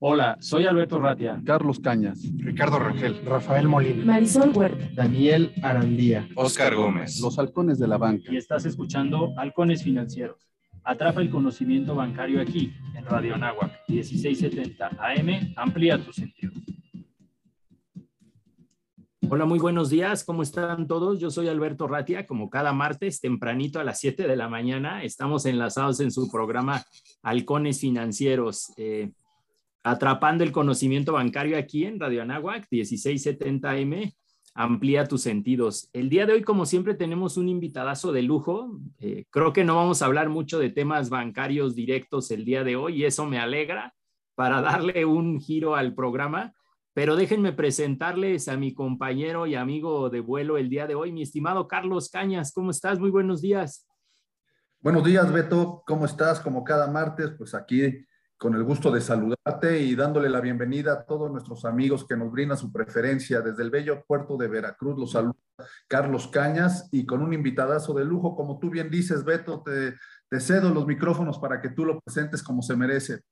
Hola, soy Alberto Ratia. Carlos Cañas. Ricardo Rangel. Rafael Molina. Marisol Huerta. Daniel Arandía. Oscar Gómez. Los halcones de la banca. Y estás escuchando Halcones Financieros. Atrapa el conocimiento bancario aquí, en Radio Anáhuac, 1670 AM. Amplía tu sentido. Hola, muy buenos días. ¿Cómo están todos? Yo soy Alberto Ratia. Como cada martes, tempranito a las 7 de la mañana, estamos enlazados en su programa Halcones Financieros. Eh, atrapando el conocimiento bancario aquí en Radio Anáhuac, 1670M, amplía tus sentidos. El día de hoy, como siempre, tenemos un invitadazo de lujo. Eh, creo que no vamos a hablar mucho de temas bancarios directos el día de hoy y eso me alegra para darle un giro al programa. Pero déjenme presentarles a mi compañero y amigo de vuelo el día de hoy, mi estimado Carlos Cañas. ¿Cómo estás? Muy buenos días. Buenos días, Beto. ¿Cómo estás? Como cada martes, pues aquí con el gusto de saludarte y dándole la bienvenida a todos nuestros amigos que nos brindan su preferencia desde el bello puerto de Veracruz. Los saluda Carlos Cañas y con un invitadazo de lujo, como tú bien dices, Beto, te, cedo los micrófonos para que tú lo presentes como se merece.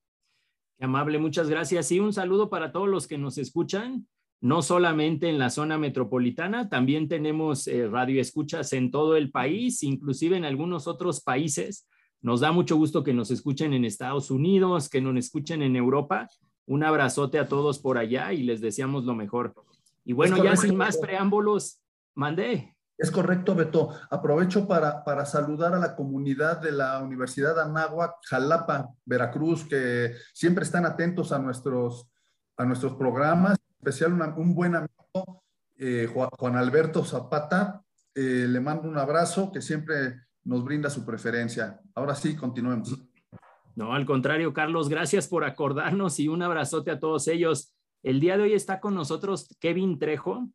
Amable, muchas gracias. Y un saludo para todos los que nos escuchan, no solamente en la zona metropolitana, también tenemos eh, radio escuchas en todo el país, inclusive en algunos otros países nos da mucho gusto que nos escuchen en Estados Unidos, que nos escuchen en Europa. Un abrazote a todos por allá y les deseamos lo mejor. Y bueno, ya sin más preámbulos, mandé. Es correcto, Beto. Aprovecho para, para saludar a la comunidad de la Universidad Anáhuac, Jalapa, Veracruz, que siempre están atentos a nuestros, a nuestros programas. En especial un buen amigo, eh, Juan, Alberto Zapata. Eh, le mando un abrazo, que siempre nos brinda su preferencia. Ahora sí, continuemos. No, al contrario, Carlos, gracias por acordarnos y un abrazote a todos ellos. El día de hoy está con nosotros Kevin Trejo.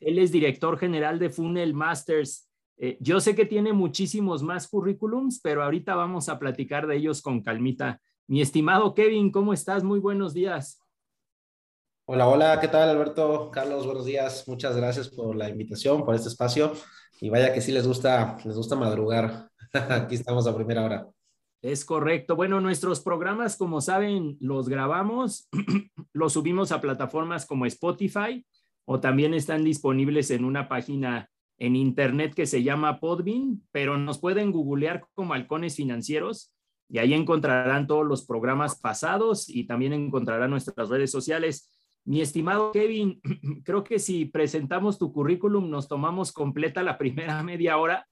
Él es director general de Funnel Masters. Eh, yo sé que tiene muchísimos más currículums, pero ahorita vamos a platicar de ellos con calmita. Mi estimado Kevin, ¿cómo estás? Muy buenos días. Hola, hola, ¿qué tal Alberto? Carlos, buenos días. Muchas gracias por la invitación, por este espacio. Y vaya que sí les gusta, les gusta madrugar. Aquí estamos a primera hora. Es correcto. Bueno, nuestros programas, como saben, los grabamos, los subimos a plataformas como Spotify o también están disponibles en una página en internet que se llama Podbean, pero nos pueden googlear como Halcones Financieros y ahí encontrarán todos los programas pasados y también encontrarán nuestras redes sociales. Mi estimado Kevin, creo que si presentamos tu currículum nos tomamos completa la primera media hora.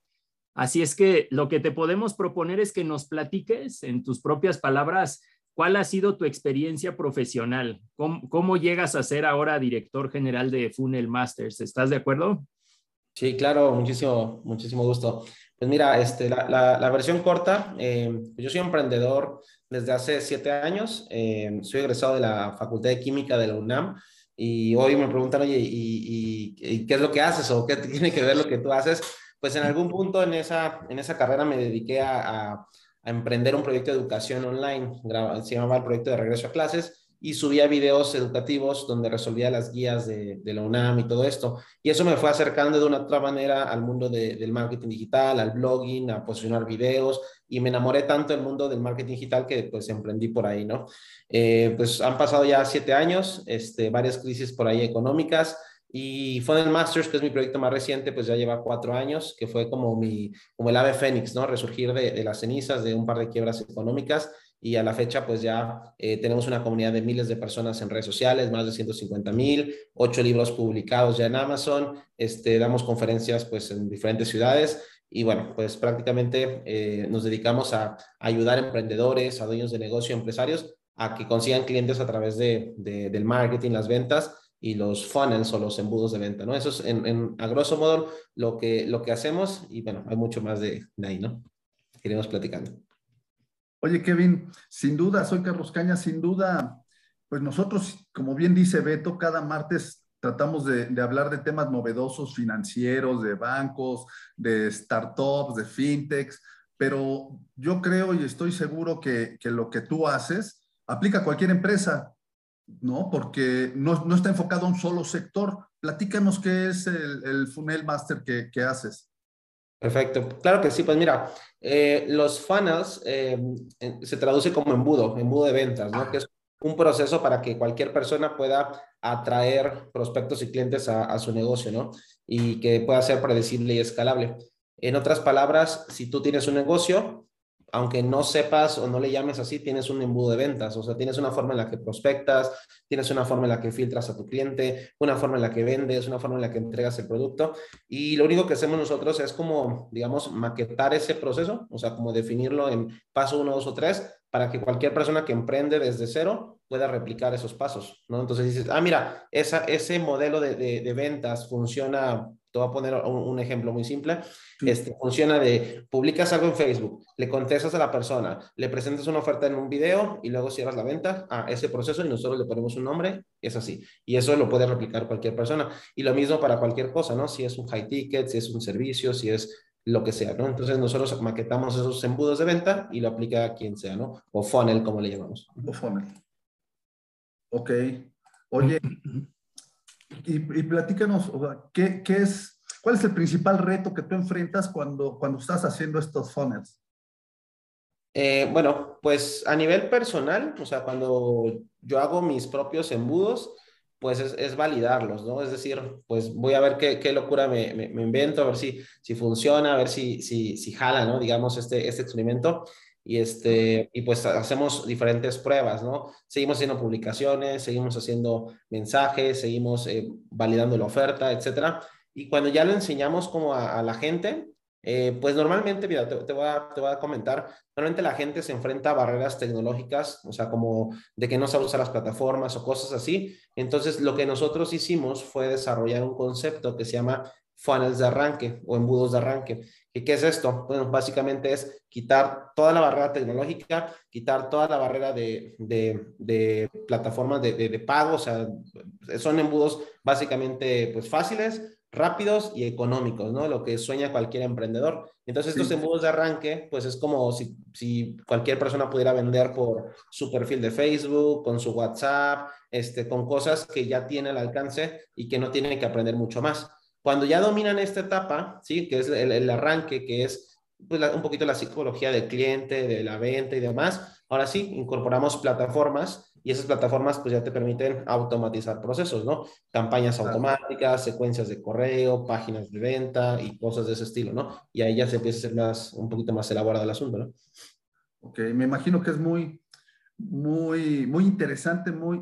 Así es que lo que te podemos proponer es que nos platiques en tus propias palabras cuál ha sido tu experiencia profesional, cómo, llegas a ser ahora director general de Funnel Masters. ¿Estás de acuerdo? Sí, claro, muchísimo, muchísimo gusto. Pues mira, este, la, versión corta, eh, yo soy emprendedor desde hace siete años. Eh, soy egresado de la Facultad de Química de la UNAM y hoy me preguntan, oye, ¿y, qué es lo que haces o qué tiene que ver lo que tú haces? Pues en algún punto en esa, en esa carrera me dediqué a, emprender un proyecto de educación online, se llamaba el proyecto de regreso a clases y subía videos educativos donde resolvía las guías de, la UNAM y todo esto. Y eso me fue acercando de una otra manera al mundo del marketing digital, al blogging, a posicionar videos y me enamoré tanto del mundo del marketing digital que pues emprendí por ahí, ¿no? Eh, pues han pasado ya siete años, este, varias crisis por ahí económicas. Y Funnel Masters, que es mi proyecto más reciente, pues ya lleva cuatro años, que fue como, mi, como el ave fénix, ¿no? Resurgir de, las cenizas de un par de quiebras económicas y a la fecha pues ya eh, tenemos una comunidad de miles de personas en redes sociales, más de 150 mil, ocho libros publicados ya en Amazon, este, damos conferencias pues en diferentes ciudades y bueno, pues prácticamente eh, nos dedicamos a, ayudar a emprendedores, a dueños de negocio, empresarios a que consigan clientes a través de, del marketing, las ventas y los funnels o los embudos de venta, ¿no? Eso es en, a grosso modo lo que, lo que hacemos y bueno, hay mucho más de, de ahí, ¿no? Iremos platicando. Oye, Kevin, sin duda, soy Carlos Caña, sin duda, pues nosotros, como bien dice Beto, cada martes tratamos de, hablar de temas novedosos financieros, de bancos, de startups, de fintechs, pero yo creo y estoy seguro que, lo que tú haces aplica a cualquier empresa, ¿no? Porque no, está enfocado a un solo sector. Platícanos qué es el, el Funnel Master que, que haces. Perfecto. Claro que sí. Pues mira, eh, los funnels eh, se traduce como embudo, embudo de ventas, ¿no? Que es un proceso para que cualquier persona pueda atraer prospectos y clientes a, su negocio, ¿no? Y que pueda ser predecible y escalable. En otras palabras, si tú tienes un negocio, aunque no sepas o no le llames así, tienes un embudo de ventas, o sea, tienes una forma en la que prospectas, tienes una forma en la que filtras a tu cliente, una forma en la que vendes, una forma en la que entregas el producto. Y lo único que hacemos nosotros es como, digamos, maquetar ese proceso, o sea, como definirlo en paso uno, dos o tres, para que cualquier persona que emprende desde cero pueda replicar esos pasos, ¿no? Entonces dices, ah, mira, esa, ese modelo de, de ventas funciona te voy a poner un, ejemplo muy simple. Este, funciona de, publicas algo en Facebook, le contestas a la persona, le presentas una oferta en un video y luego cierras la venta a ese proceso y nosotros le ponemos un nombre, es así. Y eso lo puede replicar cualquier persona. Y lo mismo para cualquier cosa, ¿no? Si es un high ticket, si es un servicio, si es lo que sea, ¿no? Entonces nosotros maquetamos esos embudos de venta y lo aplica a quien sea, ¿no? O funnel, como le llamamos. O funnel. Ok. Oye, y, platícanos, ¿qué, ¿qué, es, ¿cuál es el principal reto que tú enfrentas cuando, cuando estás haciendo estos funnels? Eh, bueno, pues a nivel personal, o sea, cuando yo hago mis propios embudos, pues es, es validarlos, ¿no? Es decir, pues voy a ver qué, qué locura me, me, invento, a ver si, si funciona, a ver si, si, si jala, ¿no? Digamos, este, este experimento y, este, y pues hacemos diferentes pruebas, ¿no? Seguimos haciendo publicaciones, seguimos haciendo mensajes, seguimos eh, validando la oferta, etcétera. Y cuando ya lo enseñamos como a, la gente, eh, pues normalmente, mira, te, te, voy a, comentar, normalmente la gente se enfrenta a barreras tecnológicas, o sea, como de que no sabe usar las plataformas o cosas así. Entonces, lo que nosotros hicimos fue desarrollar un concepto que se llama funnels de arranque o embudos de arranque. ¿Y qué es esto? Bueno, básicamente es quitar toda la barrera tecnológica, quitar toda la barrera de, de, plataformas de, de, pago, o sea, son embudos básicamente pues fáciles, rápidos y económicos, ¿no? Lo que sueña cualquier emprendedor. Entonces, estos embudos de arranque, pues es como si, si, cualquier persona pudiera vender por su perfil de Facebook, con su WhatsApp, este, con cosas que ya tiene al alcance y que no tiene que aprender mucho más. Cuando ya dominan esta etapa, ¿sí? que es el, arranque, que es pues, un poquito la psicología del cliente, de la venta y demás, ahora sí, incorporamos plataformas y esas plataformas pues ya te permiten automatizar procesos, ¿no? Campañas automáticas, secuencias de correo, páginas de venta y cosas de ese estilo, ¿no? Y ahí ya se empieza a ser más, un poquito más elaborado el asunto, ¿no? Ok, me imagino que es muy, muy, muy interesante, muy,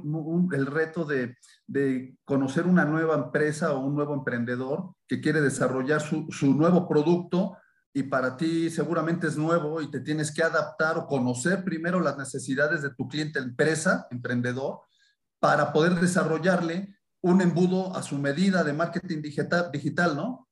el reto de, de, conocer una nueva empresa o un nuevo emprendedor que quiere desarrollar su, su, nuevo producto y para ti seguramente es nuevo y te tienes que adaptar o conocer primero las necesidades de tu cliente, empresa, emprendedor, para poder desarrollarle un embudo a su medida de marketing digital, digital ¿no?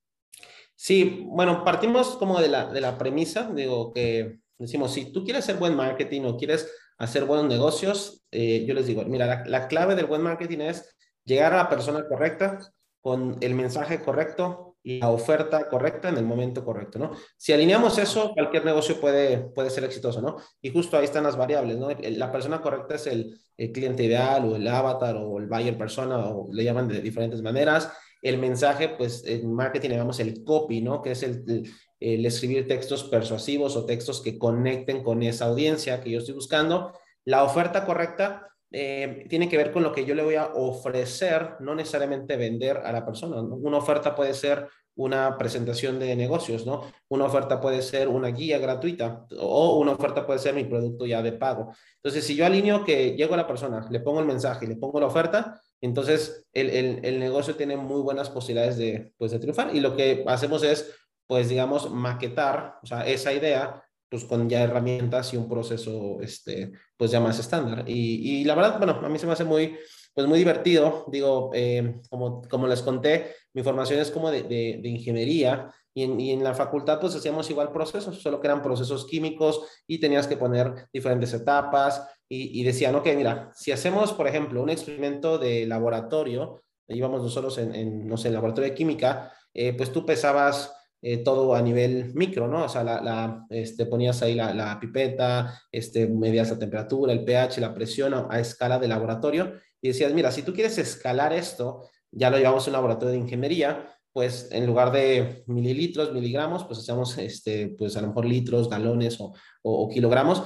Sí, bueno, partimos como de la, de la premisa, digo que decimos, si tú quieres hacer buen marketing o quieres hacer buenos negocios, eh, yo les digo, mira, la, clave del buen marketing es llegar a la persona correcta con el mensaje correcto la oferta correcta en el momento correcto, ¿no? Si alineamos eso, cualquier negocio puede, puede ser exitoso, ¿no? Y justo ahí están las variables, ¿no? La persona correcta es el, cliente ideal o el avatar o el buyer persona o le llaman de diferentes maneras. El mensaje, pues en marketing llamamos el copy, ¿no? Que es el escribir textos persuasivos o textos que conecten con esa audiencia que yo estoy buscando. La oferta correcta eh, tiene que ver con lo que yo le voy a ofrecer, no necesariamente vender a la persona. Una oferta puede ser una presentación de negocios, ¿no? Una oferta puede ser una guía gratuita o una oferta puede ser mi producto ya de pago. Entonces, si yo alineo que llego a la persona, le pongo el mensaje le pongo la oferta, entonces el, el, el negocio tiene muy buenas posibilidades de, pues, de triunfar. Y lo que hacemos es pues digamos, maquetar, o sea, esa idea, pues con ya herramientas y un proceso, este, pues ya más estándar. Y, y la verdad, bueno, a mí se me hace muy, pues muy divertido. Digo, eh, como, como les conté, mi formación es como de, de, ingeniería y en, y en, la facultad pues hacíamos igual procesos, solo que eran procesos químicos y tenías que poner diferentes etapas y, y decían, ok, mira, si hacemos, por ejemplo, un experimento de laboratorio, íbamos nosotros en, en no sé, en laboratorio de química, eh, pues tú pesabas eh, todo a nivel micro, ¿no? O sea, la, la este, ponías ahí la, la, pipeta, este, medías la temperatura, el pH, la presión a, escala de laboratorio y decías, mira, si tú quieres escalar esto, ya lo llevamos a un laboratorio de ingeniería, pues en lugar de mililitros, miligramos, pues hacemos, este, pues a lo mejor litros, galones o, o, kilogramos,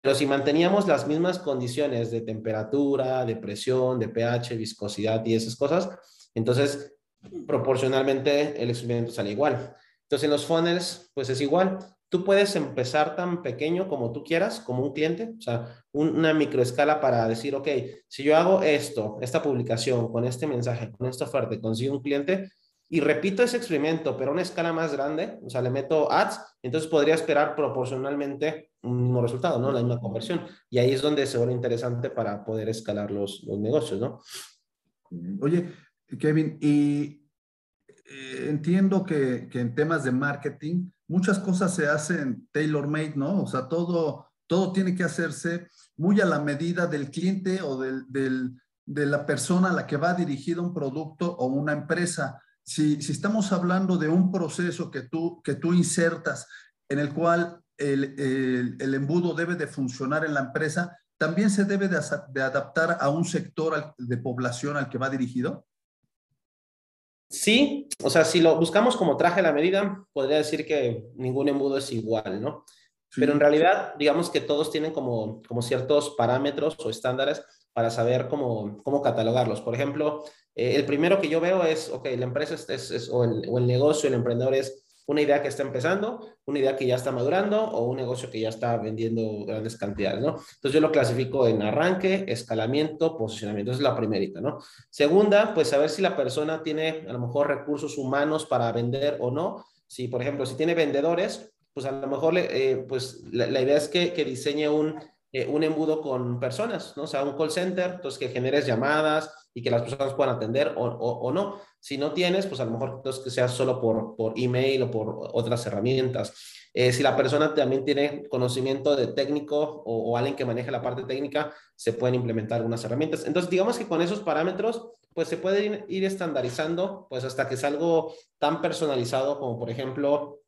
Pero si manteníamos las mismas condiciones de temperatura, de presión, de pH, viscosidad y esas cosas, entonces proporcionalmente el experimento sale igual. Entonces en los funnels, pues es igual. Tú puedes empezar tan pequeño como tú quieras, como un cliente, o sea, una microescala para decir, ok, si yo hago esto, esta publicación, con este mensaje, con esta oferta, consigo un cliente, y repito ese experimento, pero a una escala más grande, o sea, le meto ads, entonces podría esperar proporcionalmente un mismo resultado, ¿no? La misma conversión. Y ahí es donde se vuelve interesante para poder escalar los, los negocios, ¿no? Oye, Kevin, y eh, entiendo que, que, en temas de marketing muchas cosas se hacen tailor-made, ¿no? O sea, todo, todo tiene que hacerse muy a la medida del cliente o del, del, de la persona a la que va dirigido un producto o una empresa si, estamos hablando de un proceso que tú, que tú insertas en el cual el, el, embudo debe de funcionar en la empresa, ¿también se debe de, de adaptar a un sector de población al que va dirigido? Sí, o sea, si lo buscamos como traje a la medida, podría decir que ningún embudo es igual, ¿no? Pero en realidad, digamos que todos tienen como, como ciertos parámetros o estándares para saber cómo, cómo catalogarlos. Por ejemplo, eh, el primero que yo veo es, ok, la empresa es, o, el, negocio, el emprendedor es una idea que está empezando, una idea que ya está madurando o un negocio que ya está vendiendo grandes cantidades, ¿no? Entonces yo lo clasifico en arranque, escalamiento, posicionamiento. Esa es la primerita, ¿no? Segunda, pues saber si la persona tiene a lo mejor recursos humanos para vender o no. Si, por ejemplo, si tiene vendedores, pues a lo mejor eh, pues la, idea es que, que diseñe un, eh, un embudo con personas, ¿no? O sea, un call center, entonces que generes llamadas, y que las personas puedan atender o, o, no. Si no tienes, pues a lo mejor entonces que sea solo por, por email o por otras herramientas. Eh, si la persona también tiene conocimiento de técnico o, o, alguien que maneje la parte técnica, se pueden implementar algunas herramientas. Entonces, digamos que con esos parámetros, pues se puede ir, ir estandarizando, pues hasta que es algo tan personalizado como, por ejemplo,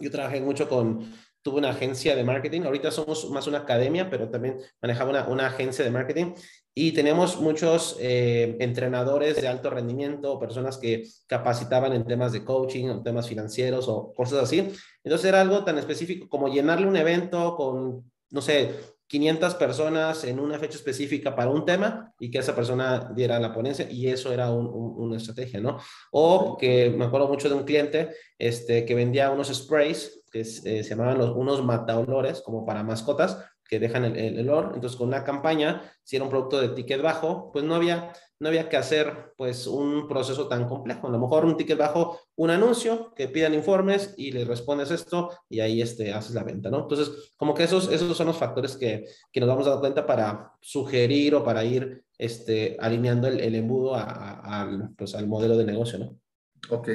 yo trabajé mucho con, tuve una agencia de marketing, ahorita somos más una academia, pero también manejaba una, agencia de marketing y tenemos muchos eh, entrenadores de alto rendimiento, personas que capacitaban en temas de coaching, en temas financieros o cosas así. Entonces era algo tan específico como llenarle un evento con, no sé, 500 personas en una fecha específica para un tema y que esa persona diera la ponencia y eso era una estrategia, ¿no? O que me acuerdo mucho de un cliente este, que vendía unos sprays que eh, se llamaban unos mataolores como para mascotas que dejan el, olor. Entonces, con una campaña, si era un producto de ticket bajo, pues no había, no había que hacer pues un proceso tan complejo. A lo mejor un ticket bajo, un anuncio que pidan informes y le respondes esto y ahí este, haces la venta, ¿no? Entonces, como que esos, esos son los factores que, que nos vamos a dar cuenta para sugerir o para ir este, alineando el, embudo al, pues, al modelo de negocio, ¿no? Ok,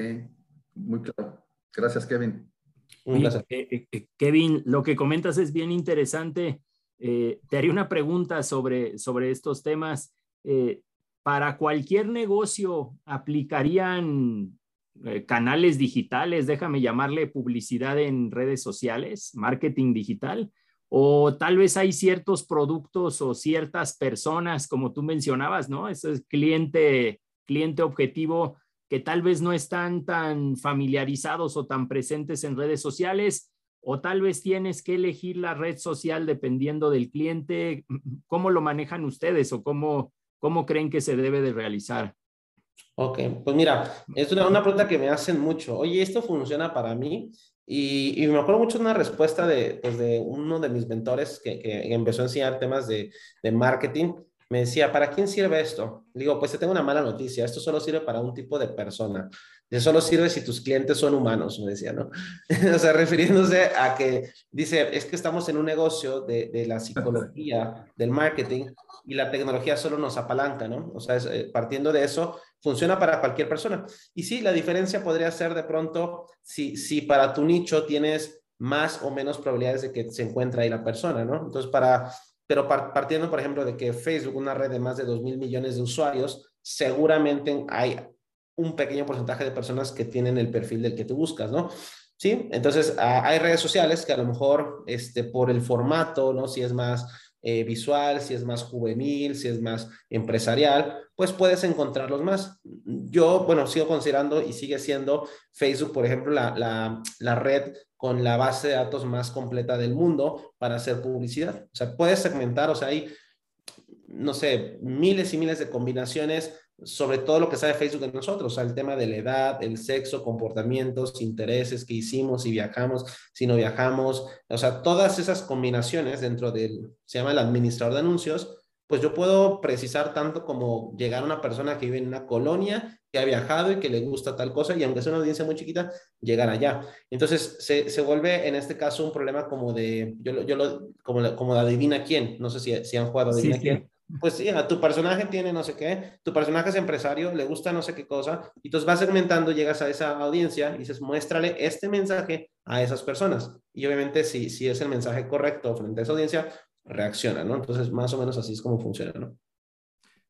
muy claro. Gracias, Kevin. Eh, eh, eh, Kevin, lo que comentas es bien interesante. te haría una pregunta sobre, sobre estos temas. ¿Para cualquier negocio aplicarían canales digitales, déjame llamarle publicidad en redes sociales, marketing digital? O tal vez hay ciertos productos o ciertas personas, como tú mencionabas, ¿no? Ese es cliente, cliente objetivo que tal vez no están tan familiarizados o tan presentes en redes sociales, o tal vez tienes que elegir la red social dependiendo del cliente. ¿Cómo lo manejan ustedes o cómo, cómo creen que se debe de realizar? Ok, pues mira, es una, una pregunta que me hacen mucho. Oye, ¿esto funciona para mí? Y, y, me acuerdo mucho de una respuesta de, pues uno de mis mentores que, que empezó a enseñar temas de, de marketing me decía, ¿para quién sirve esto? Digo, pues te tengo una mala noticia, esto solo sirve para un tipo de persona. Eso solo sirve si tus clientes son humanos, me decía, ¿no? o sea, refiriéndose a que dice, es que estamos en un negocio de, de la psicología, del marketing, y la tecnología solo nos apalanca, ¿no? O sea, eh, partiendo de eso, funciona para cualquier persona. Y sí, la diferencia podría ser de pronto si, si para tu nicho tienes más o menos probabilidades de que se encuentre ahí la persona, ¿no? Entonces, para pero partiendo, por ejemplo, de que Facebook, una red de más de 2 mil millones de usuarios, seguramente hay un pequeño porcentaje de personas que tienen el perfil del que tú buscas, ¿no? Sí, entonces hay redes sociales que a lo mejor este, por el formato, ¿no? Si es más eh, visual, si es más juvenil, si es más empresarial, pues puedes encontrarlos más. Yo, bueno, sigo considerando y sigue siendo Facebook, por ejemplo, la, la, la red con la base de datos más completa del mundo para hacer publicidad. O sea, puedes segmentar, o sea, hay, no sé, miles y miles de combinaciones sobre todo lo que sabe Facebook de nosotros, o sea, el tema de la edad, el sexo, comportamientos, intereses que hicimos, si viajamos, si no viajamos, o sea, todas esas combinaciones dentro del, se llama el administrador de anuncios, pues yo puedo precisar tanto como llegar a una persona que vive en una colonia, que ha viajado y que le gusta tal cosa, y aunque sea una audiencia muy chiquita, llegar allá. Entonces, se, se vuelve en este caso un problema como de, yo, yo lo, como, como de adivina quién, no sé si, si han jugado adivina quién pues sí, a tu personaje tiene no sé qué, tu personaje es empresario, le gusta no sé qué cosa, y entonces vas segmentando, llegas a esa audiencia y dices, muéstrale este mensaje a esas personas. Y obviamente si, si es el mensaje correcto frente a esa audiencia, reacciona, ¿no? Entonces más o menos así es como funciona, ¿no?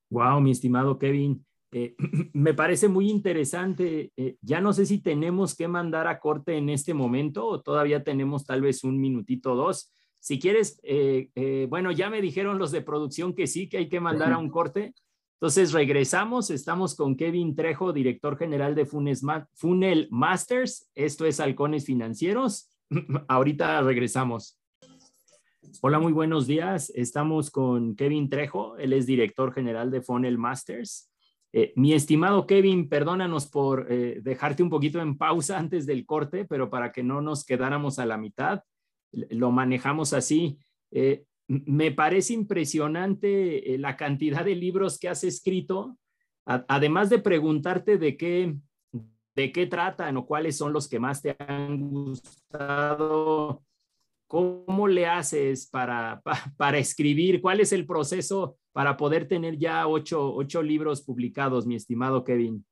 Wow, mi estimado Kevin. Eh, me parece muy interesante. Eh, ya no sé si tenemos que mandar a corte en este momento o todavía tenemos tal vez un minutito o dos. Si quieres, eh, eh, bueno, ya me dijeron los de producción que sí, que hay que mandar a un corte. Entonces regresamos, estamos con Kevin Trejo, director general de Funel Masters. Esto es Halcones Financieros. Ahorita regresamos. Hola, muy buenos días. Estamos con Kevin Trejo, él es director general de Funnel Masters. Eh, mi estimado Kevin, perdónanos por dejarte un poquito en pausa antes del corte, pero para que no nos quedáramos a la mitad lo manejamos así. Eh, me parece impresionante eh, la cantidad de libros que has escrito, además de preguntarte de qué, de qué tratan o cuáles son los que más te han gustado. ¿Cómo le haces para, para, escribir? ¿Cuál es el proceso para poder tener ya ocho, ocho libros publicados, mi estimado Kevin?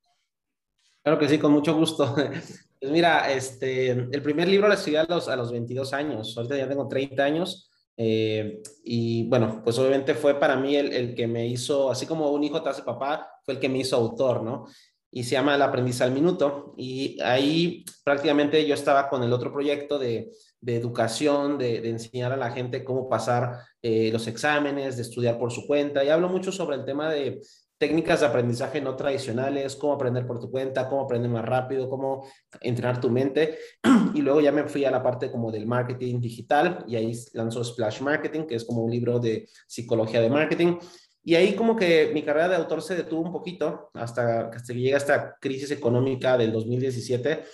Claro que sí, con mucho gusto. Pues mira, este, el primer libro lo escribí a los, a los 22 años, ahorita ya tengo 30 años. Eh, y bueno, pues obviamente fue para mí el, el, que me hizo, así como un hijo te hace papá, fue el que me hizo autor, ¿no? Y se llama El aprendiz al minuto. Y ahí prácticamente yo estaba con el otro proyecto de, de educación, de, de, enseñar a la gente cómo pasar eh, los exámenes, de estudiar por su cuenta. Y hablo mucho sobre el tema de, técnicas de aprendizaje no tradicionales, cómo aprender por tu cuenta, cómo aprender más rápido, cómo entrenar tu mente. Y luego ya me fui a la parte como del marketing digital y ahí lanzó Splash Marketing, que es como un libro de psicología de marketing. Y ahí como que mi carrera de autor se detuvo un poquito hasta, hasta que llega esta crisis económica del 2017.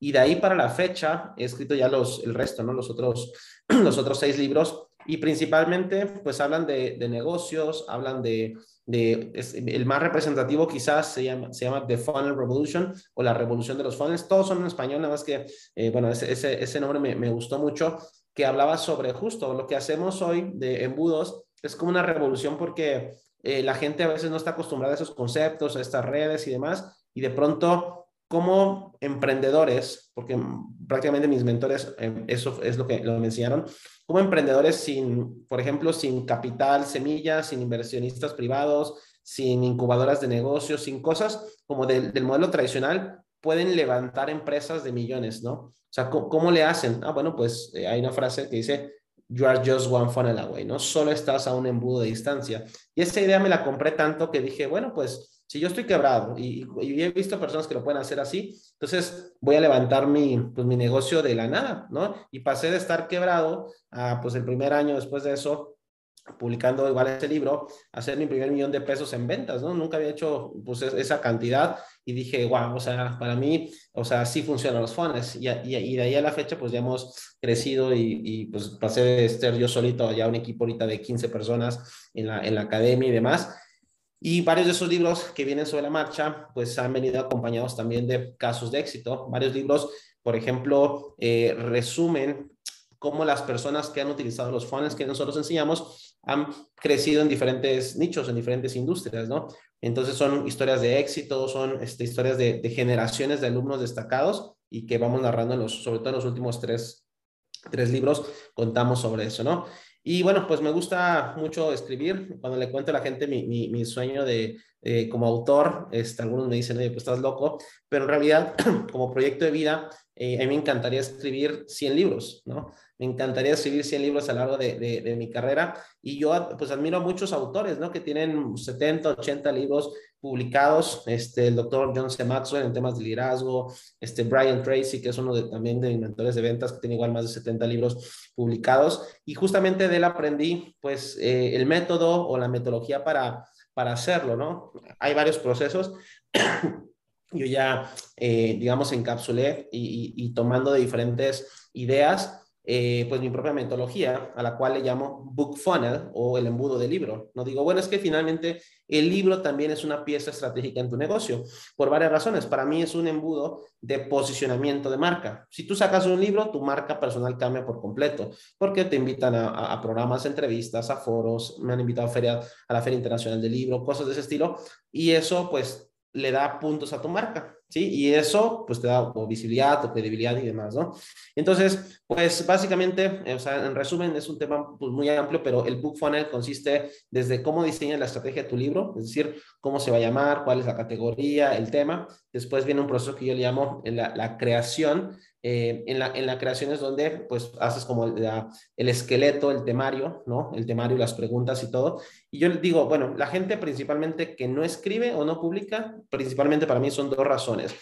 Y de ahí para la fecha he escrito ya los, el resto, ¿no? Los otros, los otros seis libros. Y principalmente pues hablan de, de negocios, hablan de el más representativo quizás se llama, se llama The Funnel Revolution o la revolución de los funnels. Todos son en español, nada más que, eh, bueno, ese, ese, ese nombre me, me, gustó mucho, que hablaba sobre justo lo que hacemos hoy de embudos. Es como una revolución porque eh, la gente a veces no está acostumbrada a esos conceptos, a estas redes y demás, y de pronto como emprendedores, porque prácticamente mis mentores, eh, eso es lo que lo me enseñaron, como emprendedores sin, por ejemplo, sin capital, semillas, sin inversionistas privados, sin incubadoras de negocios, sin cosas como del, del modelo tradicional, pueden levantar empresas de millones, ¿no? O sea, ¿cómo, cómo le hacen? Ah, bueno, pues eh, hay una frase que dice, you are just one funnel away, ¿no? Solo estás a un embudo de distancia. Y esa idea me la compré tanto que dije, bueno, pues si yo estoy quebrado y, he visto personas que lo pueden hacer así, entonces voy a levantar mi, pues, mi negocio de la nada, ¿no? Y pasé de estar quebrado a, pues el primer año después de eso, publicando igual ese libro, hacer mi primer millón de pesos en ventas, ¿no? Nunca había hecho pues esa cantidad y dije, wow, o sea, para mí, o sea, sí funcionan los fondos y, y, de ahí a la fecha pues ya hemos crecido y, y, pues pasé de estar yo solito ya un equipo ahorita de 15 personas en la, en la academia y demás y varios de esos libros que vienen sobre la marcha, pues han venido acompañados también de casos de éxito. Varios libros, por ejemplo, eh, resumen cómo las personas que han utilizado los funnels que nosotros enseñamos han crecido en diferentes nichos, en diferentes industrias, ¿no? Entonces son historias de éxito, son este, historias de, generaciones de alumnos destacados y que vamos narrando, en los, sobre todo en los últimos tres, tres libros, contamos sobre eso, ¿no? Y bueno, pues me gusta mucho escribir. Cuando le cuento a la gente mi, mi, sueño de como autor, este, algunos me dicen, oye, pues estás loco, pero en realidad como proyecto de vida, eh, a mí me encantaría escribir 100 libros, ¿no? Me encantaría escribir 100 libros a lo largo de, de, mi carrera y yo pues admiro a muchos autores, ¿no? Que tienen 70, 80 libros publicados, este, el doctor John C. Maxwell en temas de liderazgo, este, Brian Tracy, que es uno de, también de inventores de ventas, que tiene igual más de 70 libros publicados, y justamente de él aprendí, pues, eh, el método o la metodología para, para hacerlo, ¿no? Hay varios procesos. Yo ya, eh, digamos, encapsulé y, y tomando de diferentes ideas, eh, pues mi propia metodología, a la cual le llamo book funnel o el embudo de libro. No digo, bueno, es que finalmente el libro también es una pieza estratégica en tu negocio, por varias razones. Para mí es un embudo de posicionamiento de marca. Si tú sacas un libro, tu marca personal cambia por completo, porque te invitan a, a programas, entrevistas, a foros, me han invitado a, feria, a la Feria Internacional del Libro, cosas de ese estilo, y eso pues le da puntos a tu marca. ¿Sí? Y eso, pues, te da visibilidad o credibilidad y demás, ¿no? Entonces, pues, básicamente, o sea, en resumen, es un tema pues, muy amplio, pero el book funnel consiste desde cómo diseñas la estrategia de tu libro, es decir, cómo se va a llamar, cuál es la categoría, el tema. Después viene un proceso que yo le llamo la, la creación, eh, en, la, en la creación es donde pues haces como el, el, esqueleto, el temario, ¿no? El temario, las preguntas y todo. Y yo digo, bueno, la gente principalmente que no escribe o no publica, principalmente para mí son dos razones.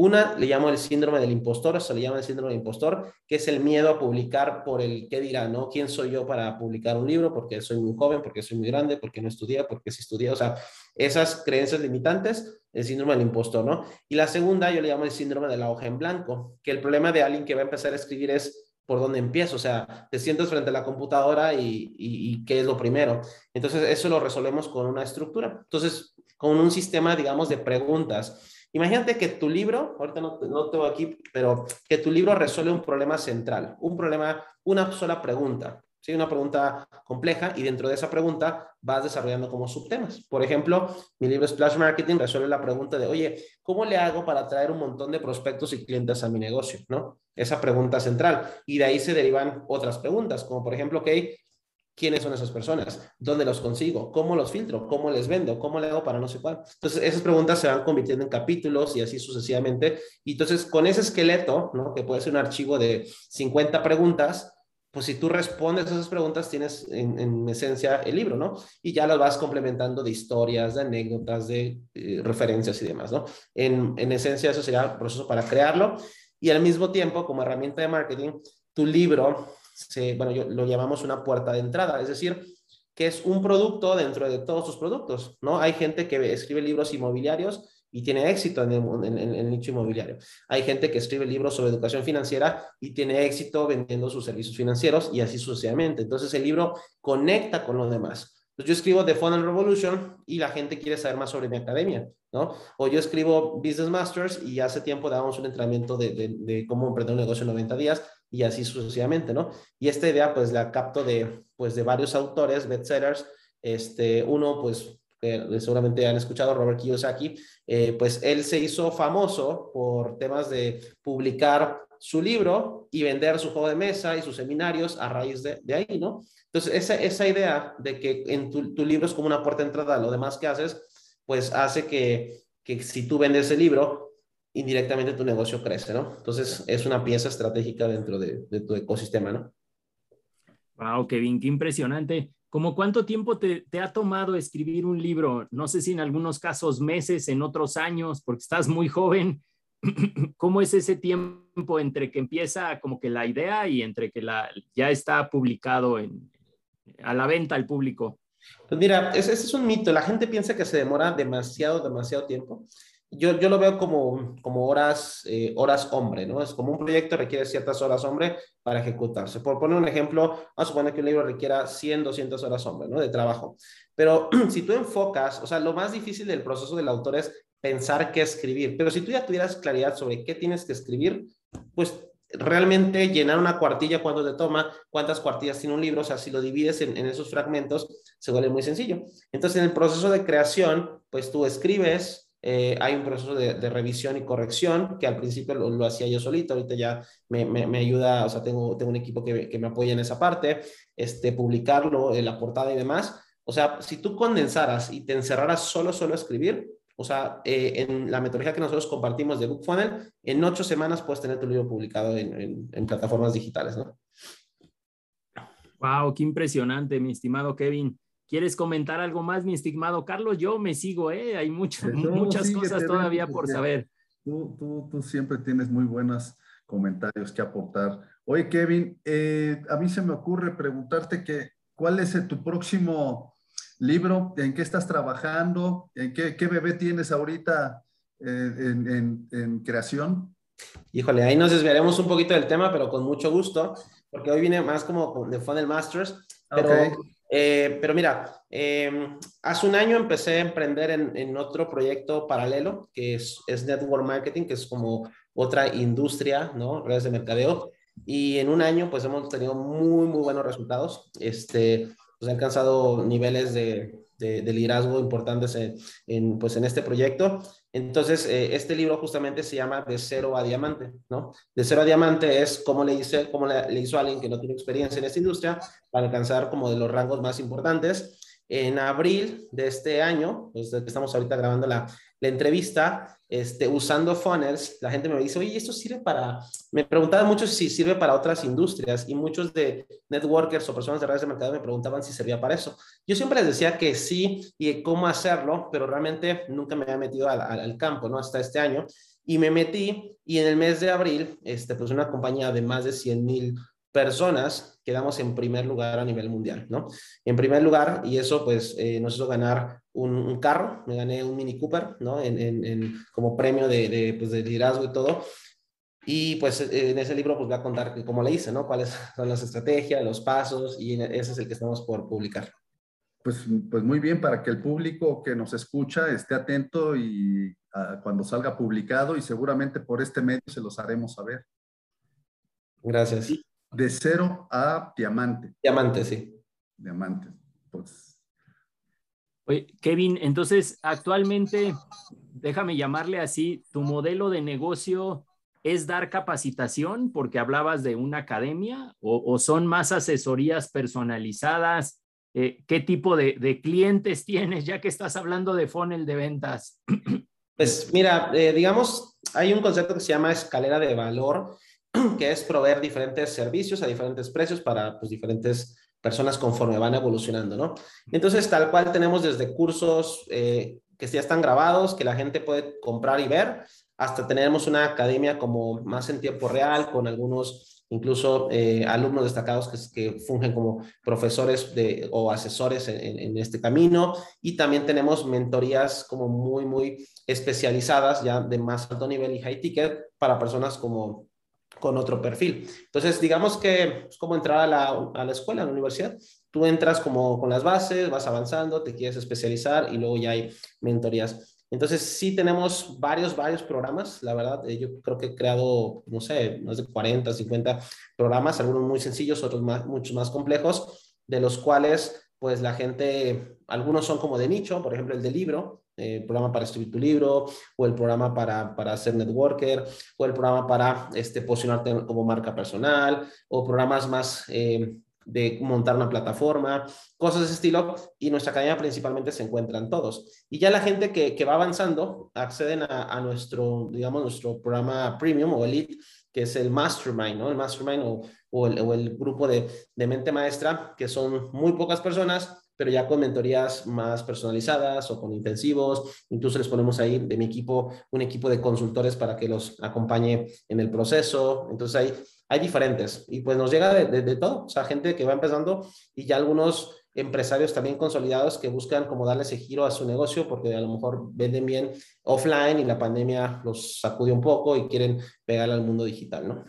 Una le llamo el síndrome del impostor, se le llama el síndrome del impostor, que es el miedo a publicar por el qué dirá, ¿no? ¿Quién soy yo para publicar un libro? Porque soy muy joven, porque soy muy grande, porque no estudié, porque si estudié, o sea, esas creencias limitantes, el síndrome del impostor, ¿no? Y la segunda yo le llamo el síndrome de la hoja en blanco, que el problema de alguien que va a empezar a escribir es por dónde empiezo, o sea, te sientas frente a la computadora y, y, y qué es lo primero. Entonces, eso lo resolvemos con una estructura. Entonces, con un sistema, digamos, de preguntas. Imagínate que tu libro, ahorita no, no tengo aquí, pero que tu libro resuelve un problema central, un problema, una sola pregunta. ¿sí? Una pregunta compleja y dentro de esa pregunta vas desarrollando como subtemas. Por ejemplo, mi libro Splash Marketing resuelve la pregunta de, oye, ¿cómo le hago para atraer un montón de prospectos y clientes a mi negocio? ¿No? Esa pregunta central. Y de ahí se derivan otras preguntas, como por ejemplo, ok, quiénes son esas personas, dónde los consigo, cómo los filtro, cómo les vendo, cómo le hago para no sé cuál. Entonces, esas preguntas se van convirtiendo en capítulos y así sucesivamente. Y entonces, con ese esqueleto, ¿no? que puede ser un archivo de 50 preguntas, pues si tú respondes a esas preguntas, tienes en, esencia el libro, ¿no? Y ya las vas complementando de historias, de anécdotas, de eh, referencias y demás, ¿no? En, en esencia, eso sería el proceso para crearlo. Y al mismo tiempo, como herramienta de marketing, tu libro bueno, yo, lo llamamos una puerta de entrada, es decir, que es un producto dentro de todos tus productos, ¿no? Hay gente que escribe libros inmobiliarios y tiene éxito en el, nicho inmobiliario. Hay gente que escribe libros sobre educación financiera y tiene éxito vendiendo sus servicios financieros y así sucesivamente. Entonces el libro conecta con los demás. Entonces, yo escribo The Funnel Revolution y la gente quiere saber más sobre mi academia, ¿no? O yo escribo Business Masters y hace tiempo dábamos un entrenamiento de, de, de cómo emprender un negocio en 90 días y así sucesivamente, ¿no? Y esta idea pues la capto de, pues, de varios autores, bestsellers, este, uno pues que seguramente han escuchado, Robert Kiyosaki, eh, pues él se hizo famoso por temas de publicar su libro y vender su juego de mesa y sus seminarios a raíz de, de ahí, ¿no? Entonces, esa, esa idea de que en tu, tu, libro es como una puerta de entrada lo demás que haces, pues hace que, que si tú vendes el libro, indirectamente tu negocio crece, ¿no? Entonces es una pieza estratégica dentro de, de tu ecosistema, ¿no? Wow, Kevin, qué impresionante. ¿Cómo cuánto tiempo te, te, ha tomado escribir un libro? No sé si en algunos casos meses, en otros años, porque estás muy joven. ¿Cómo es ese tiempo entre que empieza como que la idea y entre que la, ya está publicado en, a la venta al público? Pues mira, ese, ese es un mito. La gente piensa que se demora demasiado, demasiado tiempo yo, yo lo veo como, como horas, eh, horas hombre, ¿no? Es como un proyecto requiere ciertas horas hombre para ejecutarse. Por poner un ejemplo, vamos a suponer que un libro requiera 100, 200 horas hombre, ¿no? De trabajo. Pero si tú enfocas, o sea, lo más difícil del proceso del autor es pensar qué escribir. Pero si tú ya tuvieras claridad sobre qué tienes que escribir, pues realmente llenar una cuartilla, cuánto te toma, cuántas cuartillas tiene un libro, o sea, si lo divides en, esos fragmentos, se vuelve muy sencillo. Entonces, en el proceso de creación, pues tú escribes, eh, hay un proceso de, de, revisión y corrección que al principio lo, lo hacía yo solito, ahorita ya me, me, me, ayuda, o sea, tengo, tengo un equipo que, que me apoya en esa parte, este, publicarlo, en la portada y demás. O sea, si tú condensaras y te encerraras solo, solo a escribir, o sea, eh, en la metodología que nosotros compartimos de BookFunnel, en ocho semanas puedes tener tu libro publicado en, en, plataformas digitales, ¿no? Wow, qué impresionante, mi estimado Kevin. ¿Quieres comentar algo más, mi estimado Carlos? Yo me sigo, ¿eh? Hay mucho, muchas cosas todavía por saber. Tú, tú, tú, siempre tienes muy buenos comentarios que aportar. Oye, Kevin, eh, a mí se me ocurre preguntarte que, ¿cuál es tu próximo libro, ¿en qué estás trabajando? ¿En qué, qué bebé tienes ahorita eh, en, en, creación? Híjole, ahí nos desviaremos un poquito del tema, pero con mucho gusto, porque hoy viene más como de Funnel Masters. Pero, eh, pero mira, em, hace un año empecé a emprender en, otro proyecto paralelo, que es, es Network Marketing, que es como otra industria, ¿no? Redes de mercadeo. Y en un año, pues hemos tenido muy, muy buenos resultados. Este, pues, he alcanzado niveles de, de, liderazgo importantes en, pues, en este proyecto. Entonces, eh, este libro justamente se llama De cero a diamante, ¿no? De cero a diamante es cómo le, hice, cómo le, le hizo alguien que no tiene experiencia en esta industria para alcanzar como de los rangos más importantes. En abril de este año, pues estamos ahorita grabando la, la entrevista, este, usando funnels, la gente me dice, oye, esto sirve para, me preguntaban mucho si sirve para otras industrias y muchos de networkers o personas de redes de mercado me preguntaban si servía para eso. Yo siempre les decía que sí y cómo hacerlo, pero realmente nunca me había metido al, al, campo, ¿no? Hasta este año. Y me metí y en el mes de abril, este, pues una compañía de más de 100 mil personas quedamos en primer lugar a nivel mundial, ¿no? En primer lugar, y eso pues eh, nos hizo ganar un, carro, me gané un Mini Cooper, ¿no? En, en, como premio de, de, pues, de liderazgo y todo. Y pues en ese libro pues voy a contar cómo le hice, ¿no? Cuáles son las estrategias, los pasos, y ese es el que estamos por publicar. Pues, pues muy bien, para que el público que nos escucha esté atento y ah, cuando salga publicado y seguramente por este medio se los haremos saber. Gracias. De cero a diamante. Diamante, sí. Diamante. Pues. Oye, Kevin, entonces actualmente, déjame llamarle así, tu modelo de negocio es dar capacitación, porque hablabas de una academia, o, son más asesorías personalizadas. Eh, ¿Qué tipo de, de, clientes tienes, ya que estás hablando de funnel de ventas? Pues mira, eh, digamos, hay un concepto que se llama escalera de valor que es proveer diferentes servicios a diferentes precios para pues, diferentes personas conforme van evolucionando, ¿no? Entonces, tal cual tenemos desde cursos eh, que ya están grabados, que la gente puede comprar y ver, hasta tenemos una academia como más en tiempo real, con algunos incluso eh, alumnos destacados que, que, fungen como profesores de, o asesores en, en, este camino. Y también tenemos mentorías como muy, muy especializadas, ya de más alto nivel y high ticket, para personas como con otro perfil. Entonces, digamos que es como entrar a la, a la escuela, a la universidad. Tú entras como con las bases, vas avanzando, te quieres especializar y luego ya hay mentorías. Entonces, sí tenemos varios, varios programas. La verdad, eh, yo creo que he creado, no sé, más de 40, 50 programas, algunos muy sencillos, otros más, muchos más complejos, de los cuales, pues la gente, algunos son como de nicho, por ejemplo, el de libro, el programa para escribir tu libro, o el programa para, para ser networker, o el programa para este, posicionarte como marca personal, o programas más eh, de montar una plataforma, cosas de ese estilo, y nuestra academia principalmente se encuentran todos. Y ya la gente que, que va avanzando acceden a, a, nuestro, digamos, nuestro programa premium o elite, que es el mastermind, ¿no? El mastermind o, o, el, o el, grupo de, de mente maestra, que son muy pocas personas, pero ya con mentorías más personalizadas o con intensivos. Incluso les ponemos ahí de mi equipo un equipo de consultores para que los acompañe en el proceso. Entonces hay, hay diferentes y pues nos llega de, de, todo, o sea, gente que va empezando y ya algunos empresarios también consolidados que buscan como darle ese giro a su negocio porque a lo mejor venden bien offline y la pandemia los sacude un poco y quieren pegar al mundo digital, ¿no?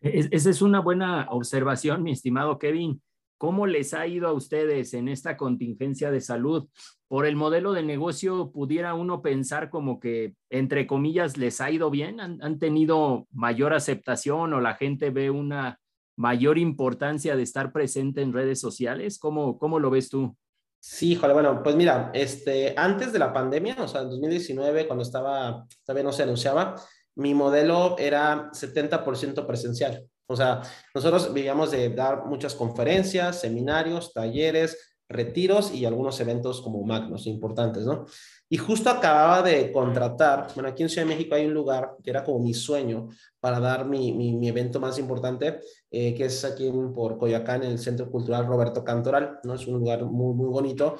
Esa es una buena observación, mi estimado Kevin. ¿Cómo les ha ido a ustedes en esta contingencia de salud? Por el modelo de negocio, pudiera uno pensar como que, entre comillas, les ha ido bien, han, tenido mayor aceptación o la gente ve una mayor importancia de estar presente en redes sociales. ¿Cómo, cómo lo ves tú? Sí, joder, bueno, pues mira, este, antes de la pandemia, o sea, en 2019, cuando estaba, todavía no se anunciaba, mi modelo era 70% presencial. O sea, nosotros vivíamos de dar muchas conferencias, seminarios, talleres, retiros y algunos eventos como magnos importantes, ¿no? Y justo acababa de contratar, bueno, aquí en Ciudad de México hay un lugar que era como mi sueño para dar mi, mi, evento más importante, eh, que es aquí por Coyoacán, en el Centro Cultural Roberto Cantoral, ¿no? Es un lugar muy, muy bonito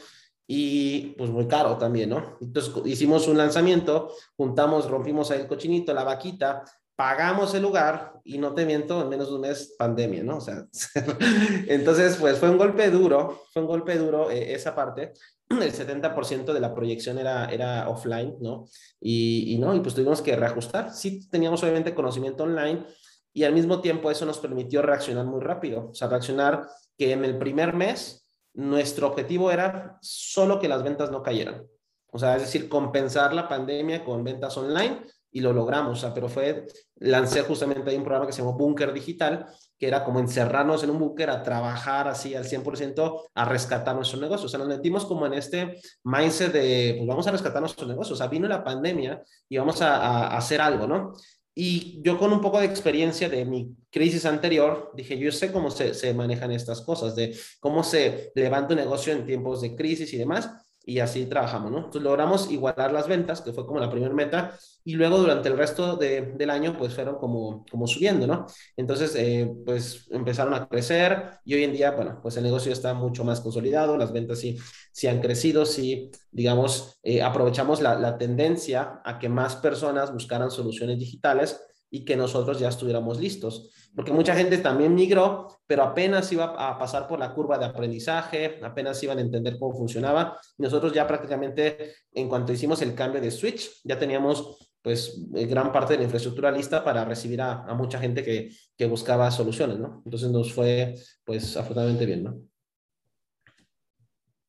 y pues muy caro también, ¿no? Entonces hicimos un lanzamiento, juntamos, rompimos el cochinito, la vaquita, pagamos el lugar y no te miento, en menos de un mes pandemia, ¿no? O sea, entonces pues fue un golpe duro, fue un golpe duro eh, esa parte. El 70% de la proyección era, era offline, ¿no? Y, y, no, y pues tuvimos que reajustar. Sí teníamos obviamente conocimiento online y al mismo tiempo eso nos permitió reaccionar muy rápido, o sea, reaccionar que en el primer mes nuestro objetivo era solo que las ventas no cayeran. O sea, es decir, compensar la pandemia con ventas online y lo logramos. O sea, pero fue, lancé justamente ahí un programa que se llamó Búnker Digital, que era como encerrarnos en un búnker a trabajar así al 100% a rescatar nuestro negocio. O sea, nos metimos como en este mindset de, pues vamos a rescatar nuestro negocio. O sea, vino la pandemia y vamos a, hacer algo, ¿no? Y yo con un poco de experiencia de mi crisis anterior, dije, yo sé cómo se, se, manejan estas cosas, de cómo se levanta un negocio en tiempos de crisis y demás, y así trabajamos, ¿no? Entonces logramos igualar las ventas, que fue como la primera meta, y luego durante el resto de, del año, pues fueron como, como subiendo, ¿no? Entonces, eh, pues empezaron a crecer y hoy en día, bueno, pues el negocio está mucho más consolidado, las ventas sí, sí han crecido, sí, digamos, eh, aprovechamos la, la tendencia a que más personas buscaran soluciones digitales y que nosotros ya estuviéramos listos. Porque mucha gente también migró, pero apenas iba a pasar por la curva de aprendizaje, apenas iban a entender cómo funcionaba. Nosotros ya prácticamente, en cuanto hicimos el cambio de switch, ya teníamos pues eh, gran parte de la infraestructura lista para recibir a, a mucha gente que, que, buscaba soluciones, ¿no? Entonces nos fue pues afortunadamente bien, ¿no?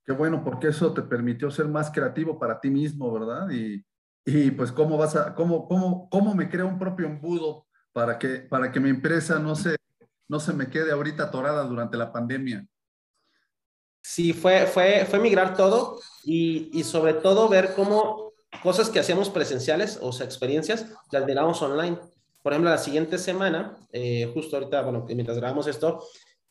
Qué bueno, porque eso te permitió ser más creativo para ti mismo, ¿verdad? Y, y pues cómo vas a, cómo, cómo, cómo me creo un propio embudo para que, para que mi empresa no se, no se me quede ahorita atorada durante la pandemia. Sí, fue, fue, fue migrar todo y, y sobre todo ver cómo cosas que hacíamos presenciales, o sea, experiencias, las miramos online. Por ejemplo, la siguiente semana, eh, justo ahorita, bueno, mientras grabamos esto,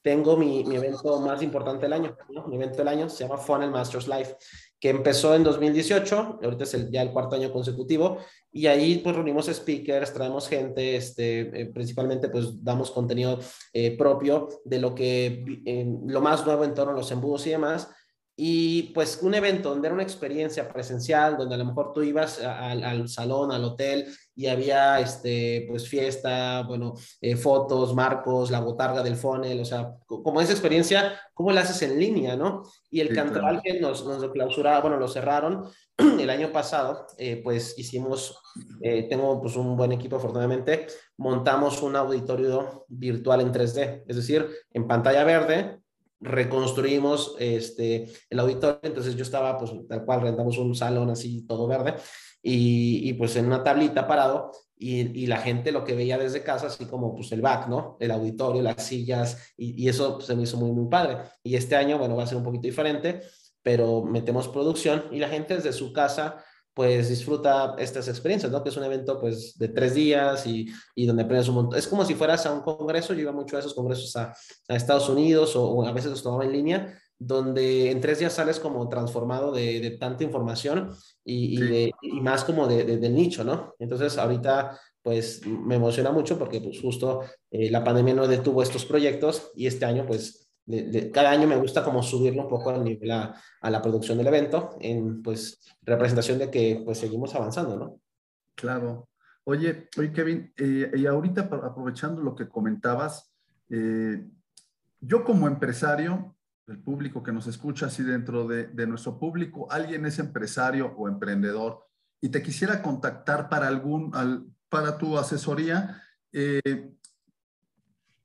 tengo mi, mi evento más importante del año. ¿no? Mi evento del año se llama Funnel Masters Life que empezó en 2018, ahorita es el, ya el cuarto año consecutivo, y ahí pues reunimos speakers, traemos gente, este, eh, principalmente pues damos contenido eh, propio de lo que, lo más nuevo en torno a los embudos y demás, y pues un evento donde era una experiencia presencial, donde a lo mejor tú ibas al salón, al hotel y había este, pues fiesta, bueno, eh, fotos, marcos, la botarga del funnel, o sea, como esa experiencia, ¿cómo la haces en línea, no? Y el sí, que nos, nos clausuraba, bueno, lo cerraron el año pasado, eh, pues hicimos, eh, tengo pues un buen equipo afortunadamente, montamos un auditorio virtual en 3D, es decir, en pantalla verde, reconstruimos este, el auditorio, entonces yo estaba, pues tal cual, rentamos un salón así todo verde y, y pues en una tablita parado y, y, la gente lo que veía desde casa, así como pues el back, ¿no? El auditorio, las sillas y, y eso pues, se me hizo muy, muy padre. Y este año, bueno, va a ser un poquito diferente, pero metemos producción y la gente desde su casa pues disfruta estas experiencias, ¿no? Que es un evento pues de tres días y, y donde aprendes un montón. Es como si fueras a un congreso, yo iba mucho a esos congresos a, a Estados Unidos o, o, a veces los tomaba en línea, donde en tres días sales como transformado de, de tanta información y, sí. y, de, y, más como de, de, del nicho, ¿no? Entonces ahorita pues me emociona mucho porque pues justo eh, la pandemia no detuvo estos proyectos y este año pues de, cada año me gusta como subirlo un poco al nivel a, la producción del evento en pues representación de que pues seguimos avanzando, ¿no? Claro. Oye, oye Kevin, eh, y ahorita aprovechando lo que comentabas, eh, yo como empresario, el público que nos escucha así dentro de, de, nuestro público, alguien es empresario o emprendedor y te quisiera contactar para algún, al, para tu asesoría, eh,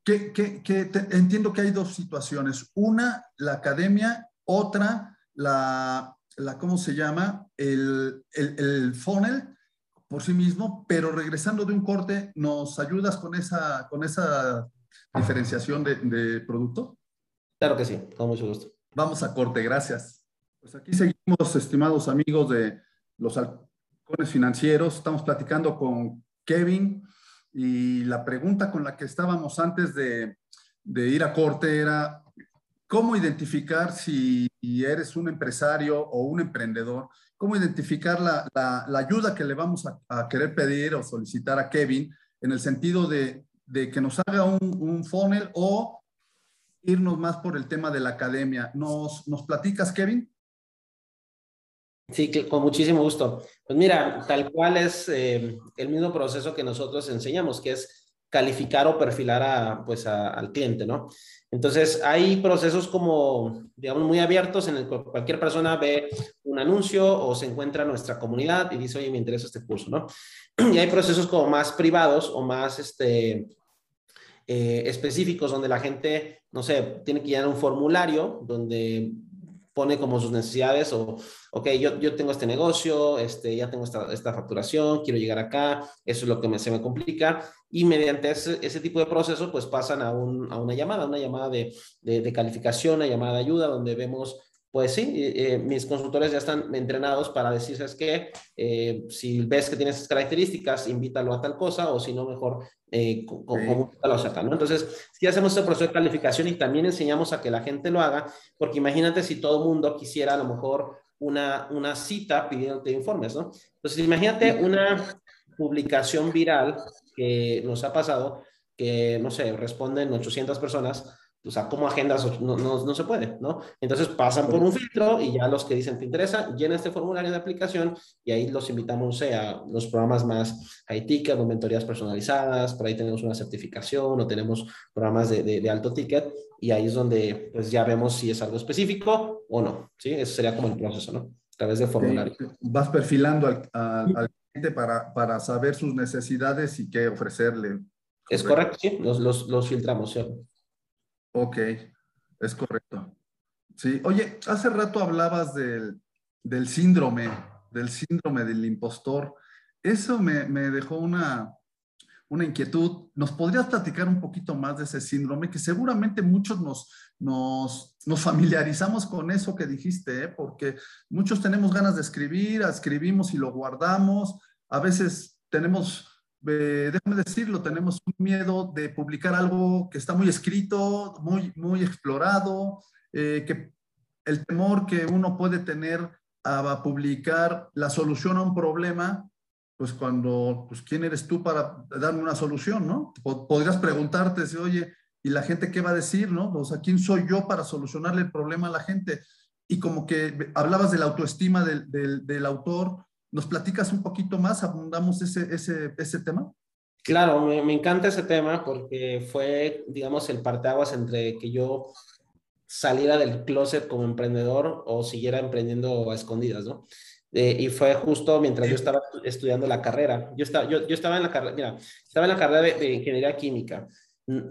que, que, que te, entiendo que hay dos situaciones. Una, la academia, otra, la, la ¿cómo se llama? El, el, el, funnel por sí mismo, pero regresando de un corte, ¿nos ayudas con esa, con esa diferenciación de, de producto? Claro que sí, con mucho gusto. Vamos a corte, gracias. Pues aquí seguimos, estimados amigos de los halcones financieros. Estamos platicando con Kevin y la pregunta con la que estábamos antes de, ir a corte era, ¿cómo identificar si eres un empresario o un emprendedor, cómo identificar la, ayuda que le vamos a, querer pedir o solicitar a Kevin en el sentido de, que nos haga un, un, funnel o irnos más por el tema de la academia. ¿Nos, nos platicas, Kevin? Sí, con muchísimo gusto. Pues mira, tal cual es eh, el mismo proceso que nosotros enseñamos, que es calificar o perfilar a, pues al cliente, ¿no? Entonces, hay procesos como, digamos, muy abiertos en el que cualquier persona ve un anuncio o se encuentra en nuestra comunidad y dice, oye, me interesa este curso, ¿no? Y hay procesos como más privados o más, este, eh, específicos donde la gente, no sé, tiene que llenar un formulario donde pone como sus necesidades o, ok, yo, yo tengo este negocio, este, ya tengo esta, esta facturación, quiero llegar acá, eso es lo que me, se me complica. Y mediante ese, ese tipo de proceso pues pasan a, un, a, una llamada, una llamada de, de, de calificación, una llamada de ayuda donde vemos pues sí, eh, mis consultores ya están entrenados para decir, ¿sabes qué? Eh, si ves que tienes esas características, invítalo a tal cosa, o si no, mejor eh, como lo sacan, ¿no? Entonces, si hacemos ese proceso de calificación y también enseñamos a que la gente lo haga, porque imagínate si todo el mundo quisiera a lo mejor una, una cita pidiéndote informes, ¿no? Entonces, imagínate una publicación viral que nos ha pasado, que, no sé, responden 800 personas, o sea, como agendas no, no, no, se puede, ¿no? Entonces pasan por un filtro y ya los que dicen te interesa, llena este formulario de aplicación y ahí los invitamos a los programas más high ticket o mentorías personalizadas, por ahí tenemos una certificación o tenemos programas de, de, alto ticket y ahí es donde pues ya vemos si es algo específico o no, ¿sí? Eso sería como el proceso, ¿no? A través de formulario. Vas perfilando al, al, cliente para, para saber sus necesidades y qué ofrecerle. Es correcto, sí, los, los, los filtramos, ¿cierto? Ok, es correcto. Sí, oye, hace rato hablabas del, síndrome, del síndrome del impostor. Eso me, dejó una, una inquietud. ¿Nos podrías platicar un poquito más de ese síndrome? Que seguramente muchos nos, nos, nos familiarizamos con eso que dijiste, ¿eh? porque muchos tenemos ganas de escribir, escribimos y lo guardamos. A veces tenemos eh, déjame decirlo, tenemos un miedo de publicar algo que está muy escrito, muy, muy explorado, eh, que el temor que uno puede tener a, publicar la solución a un problema, pues cuando, pues quién eres tú para darme una solución, ¿no? Podrías preguntarte, si, oye, ¿y la gente qué va a decir, no? O ¿quién soy yo para solucionarle el problema a la gente? Y como que hablabas de la autoestima del, del autor, ¿Nos platicas un poquito más? ¿Abundamos ese, ese, ese tema? Claro, me, me, encanta ese tema porque fue, digamos, el parteaguas entre que yo saliera del closet como emprendedor o siguiera emprendiendo a escondidas, ¿no? Y fue justo mientras yo estaba estudiando la carrera. Yo estaba, yo, yo estaba en la carrera, mira, estaba en la carrera de ingeniería química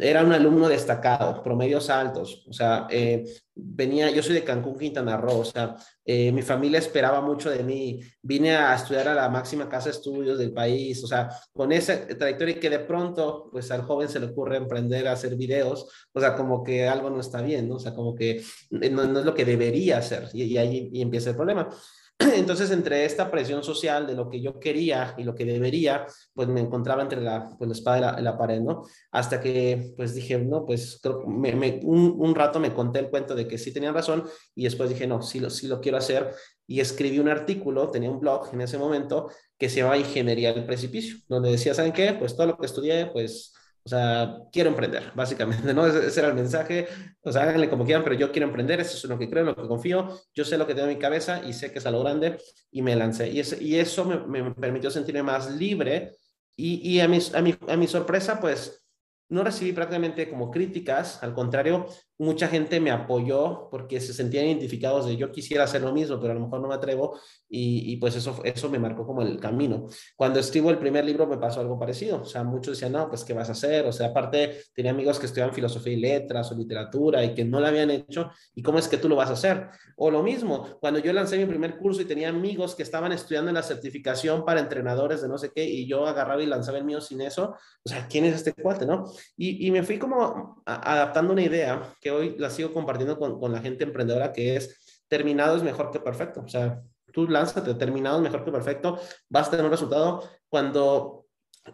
era un alumno destacado, promedios altos, o sea, eh, venía, yo soy de Cancún, Quintana Roo, o sea, eh, mi familia esperaba mucho de mí, vine a estudiar a la máxima casa de estudios del país, o sea, con esa trayectoria que de pronto, pues al joven se le ocurre emprender a hacer videos, o sea, como que algo no está bien, ¿no? O sea, como que no, es lo que debería hacer, y, ahí empieza el problema. Entonces, entre esta presión social de lo que yo quería y lo que debería, pues me encontraba entre la, pues, la espada y la, pared, ¿no? Hasta que, pues dije, no, pues me, un, rato me conté el cuento de que sí tenía razón y después dije, no, sí lo, sí lo quiero hacer. Y escribí un artículo, tenía un blog en ese momento que se llamaba Ingeniería del Precipicio, donde decía, ¿saben qué? Pues todo lo que estudié, pues o sea, quiero emprender, básicamente, ¿no? Ese, era el mensaje. O sea, háganle como quieran, pero yo quiero emprender, eso es lo que creo, en lo que confío. Yo sé lo que tengo en mi cabeza y sé que es a lo grande y me lancé. Y, y eso me, me, permitió sentirme más libre. Y, y a, mi, a, mi, a mi sorpresa, pues no recibí prácticamente como críticas, al contrario, mucha gente me apoyó porque se sentían identificados de yo quisiera hacer lo mismo, pero a lo mejor no me atrevo y, pues eso, eso me marcó como el camino. Cuando escribo el primer libro me pasó algo parecido, o sea, muchos decían, no, pues ¿qué vas a hacer? O sea, aparte tenía amigos que estudiaban filosofía y letras o literatura y que no lo habían hecho y cómo es que tú lo vas a hacer. O lo mismo, cuando yo lancé mi primer curso y tenía amigos que estaban estudiando en la certificación para entrenadores de no sé qué y yo agarraba y lanzaba el mío sin eso, o sea, ¿quién es este cuate, no? Y, y me fui como adaptando una idea que hoy la sigo compartiendo con, con, la gente emprendedora, que es terminado es mejor que perfecto. O sea, tú lánzate, terminado es mejor que perfecto, vas a tener un resultado cuando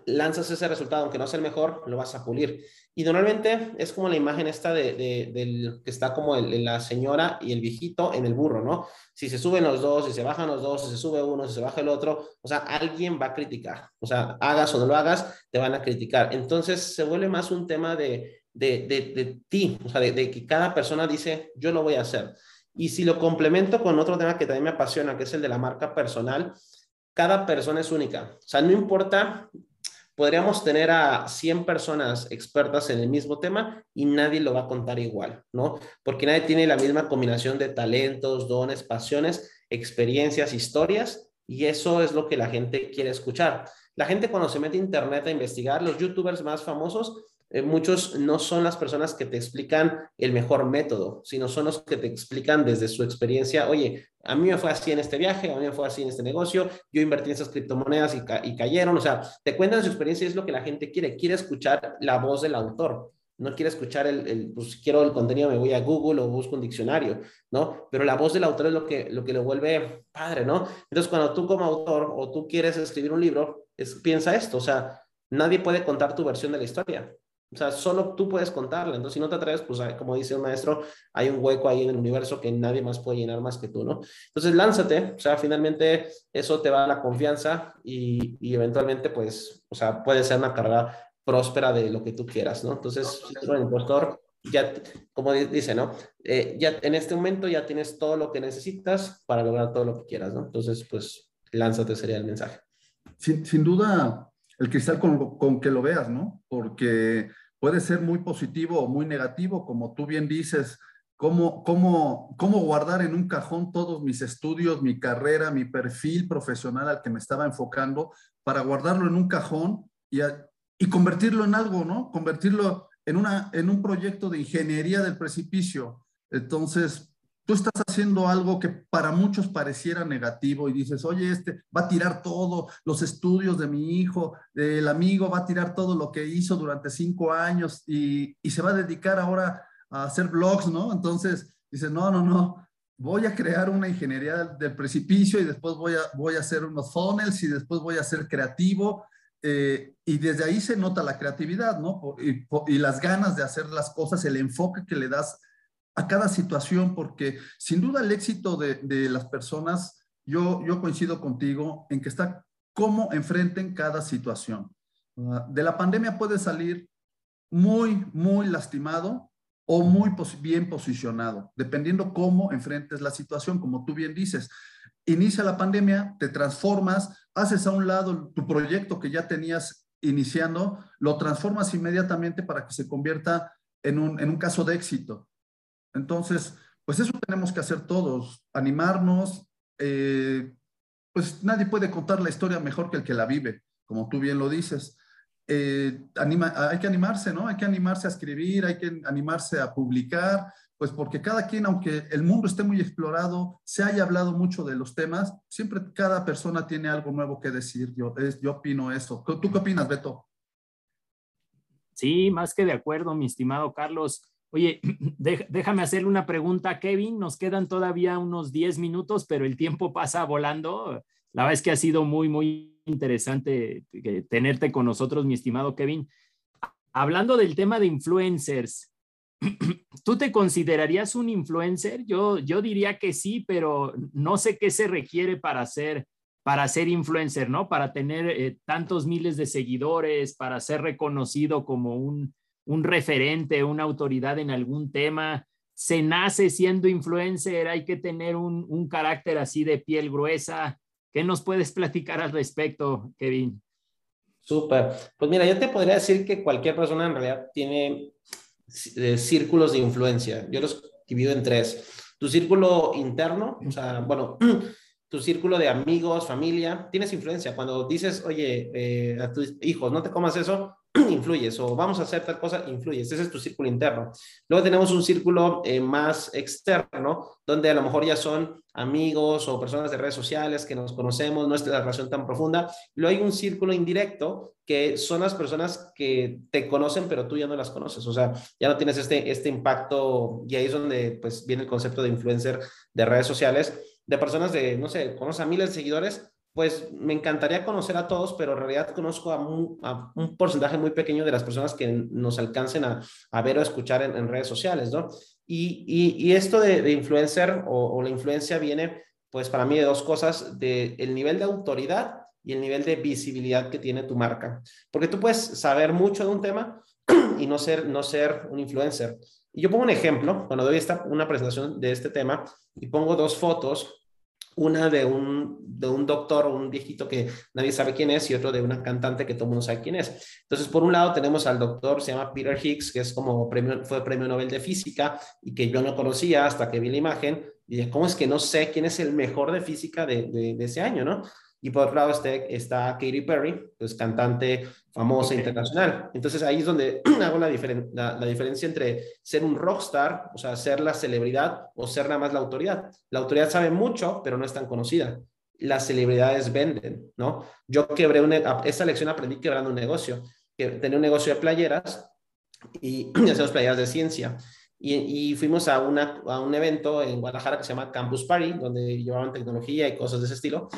lanzas ese resultado, aunque no sea el mejor, lo vas a pulir. Y normalmente es como la imagen esta de, del que está como la señora y el viejito en el burro, ¿no? Si se suben los dos, si se bajan los dos, si se sube uno, si se baja el otro, o sea, alguien va a criticar. O sea, hagas o no lo hagas, te van a criticar. Entonces se vuelve más un tema de, de, de ti, o sea, de, que cada persona dice, yo lo voy a hacer. Y si lo complemento con otro tema que también me apasiona, que es el de la marca personal, cada persona es única. O sea, no importa podríamos tener a 100 personas expertas en el mismo tema y nadie lo va a contar igual, ¿no? Porque nadie tiene la misma combinación de talentos, dones, pasiones, experiencias, historias, y eso es lo que la gente quiere escuchar. La gente cuando se mete a internet a investigar, los youtubers más famosos eh, muchos no son las personas que te explican el mejor método, sino son los que te explican desde su experiencia, oye, a mí me fue así en este viaje, a mí me fue así en este negocio, yo invertí en esas criptomonedas y, cayeron, o sea, te cuentan su experiencia y es lo que la gente quiere, quiere escuchar la voz del autor. No quiere escuchar el, el, pues quiero el contenido, me voy a Google o busco un diccionario, ¿no? Pero la voz del autor es lo que, lo que lo vuelve padre, ¿no? Entonces, cuando tú como autor o tú quieres escribir un libro, piensa esto, o sea, nadie puede contar tu versión de la historia. O sea, solo tú puedes contarla. Entonces, si no te atreves, pues como dice un maestro, hay un hueco ahí en el universo que nadie más puede llenar más que tú, ¿no? Entonces, lánzate. O sea, finalmente eso te va a la confianza y, y eventualmente, pues, o sea, puede ser una carrera próspera de lo que tú quieras, ¿no? Entonces, un impostor, ya, como dice, ¿no? Eh, ya en este momento ya tienes todo lo que necesitas para lograr todo lo que quieras, ¿no? Entonces, pues, lánzate sería el mensaje. Sin, sin duda, el cristal con, con que lo veas, ¿no? Porque puede ser muy positivo o muy negativo, como tú bien dices, cómo, cómo, cómo guardar en un cajón todos mis estudios, mi carrera, mi perfil profesional al que me estaba enfocando, para guardarlo en un cajón y, y convertirlo en algo, ¿no? Convertirlo en, una, en un proyecto de ingeniería del precipicio. Entonces, tú estás haciendo algo que para muchos pareciera negativo y dices, oye, este va a tirar todo, los estudios de mi hijo, el amigo va a tirar todo lo que hizo durante cinco años y, y se va a dedicar ahora a hacer blogs, ¿no? Entonces, dices, no, no, no, voy a crear una ingeniería del precipicio y después voy a, voy a hacer unos funnels y después voy a ser creativo. Eh, y desde ahí se nota la creatividad, ¿no? Y las ganas de hacer las cosas, el enfoque que le das a cada situación, porque sin duda el éxito de, las personas, yo, yo coincido contigo en que está cómo enfrenten cada situación. Ah, de la pandemia puede salir muy, muy lastimado o muy bien posicionado, dependiendo cómo enfrentes la situación, como tú bien dices. Inicia la pandemia, te transformas, haces a un lado tu proyecto que ya tenías iniciando, lo transformas inmediatamente para que se convierta en un, en un caso de éxito. Entonces, pues eso tenemos que hacer todos, animarnos. Eh, pues nadie puede contar la historia mejor que el que la vive, como tú bien lo dices. Eh, anima, hay que animarse, ¿no? Hay que animarse a escribir, hay que animarse a publicar, pues porque cada quien, aunque el mundo esté muy explorado, se haya hablado mucho de los temas, siempre cada persona tiene algo nuevo que decir. Yo, yo opino eso. ¿Tú qué opinas, Beto? Sí, más que de acuerdo, mi estimado Carlos. Oye, déjame hacerle una pregunta Kevin. Nos quedan todavía unos 10 minutos, pero el tiempo pasa volando. La verdad es que ha sido muy, muy interesante tenerte con nosotros, mi estimado Kevin. Hablando del tema de influencers, ¿tú te considerarías un influencer? Yo, yo diría que sí, pero no sé qué se requiere para ser, para ser influencer, ¿no? Para tener eh, tantos miles de seguidores, para ser reconocido como un, un referente, una autoridad en algún tema. Se nace siendo influencer, hay que tener un, carácter así de piel gruesa. ¿Qué nos puedes platicar al respecto, Kevin? Súper. Pues mira, yo te podría decir que cualquier persona en realidad tiene eh, círculos de influencia. Yo los divido en tres. Tu círculo interno, o sea, bueno, tu círculo de amigos, familia, tienes influencia. Cuando dices, oye, eh, a tus hijos, no te comas eso, influyes, o vamos a hacer tal cosa, influyes. Ese es tu círculo interno. Luego tenemos un círculo eh, más externo, donde a lo mejor ya son amigos o personas de redes sociales que nos conocemos, no es la relación tan profunda. Luego hay un círculo indirecto, que son las personas que te conocen, pero tú ya no las conoces. O sea, ya no tienes este, este impacto, y ahí es donde pues viene el concepto de influencer de redes sociales, de personas de, no sé, conoces a miles de seguidores, pues me encantaría conocer a todos, pero en realidad conozco a un, porcentaje muy pequeño de las personas que nos alcancen a, ver o escuchar en, redes sociales, ¿no? Y, esto de, influencer o, la influencia viene, pues para mí, de dos cosas, del el nivel de autoridad y el nivel de visibilidad que tiene tu marca. Porque tú puedes saber mucho de un tema y no ser, no ser un influencer. Y yo pongo un ejemplo, cuando doy esta, una presentación de este tema y pongo dos fotos una de un, de un doctor un viejito que nadie sabe quién es y otro de una cantante que todo mundo sabe quién es. Entonces, por un lado tenemos al doctor, se llama Peter Higgs, que es como premio, fue premio Nobel de Física y que yo no conocía hasta que vi la imagen y dije, ¿cómo es que no sé quién es el mejor de física de, de, de ese año, no? Y por otro lado este, está Katy Perry, pues cantante famosa internacional. Entonces ahí es donde hago la, la, diferencia entre ser un rockstar, o sea, ser la celebridad o ser nada más la autoridad. La autoridad sabe mucho, pero no es tan conocida. Las celebridades venden, ¿no? Yo quebré una, esa lección aprendí quebrando un negocio, que tenía un negocio de playeras y hacíamos playeras de ciencia. Y, y, fuimos a, una, a un evento en Guadalajara que se llama Campus Party, donde llevaban tecnología y cosas de ese estilo.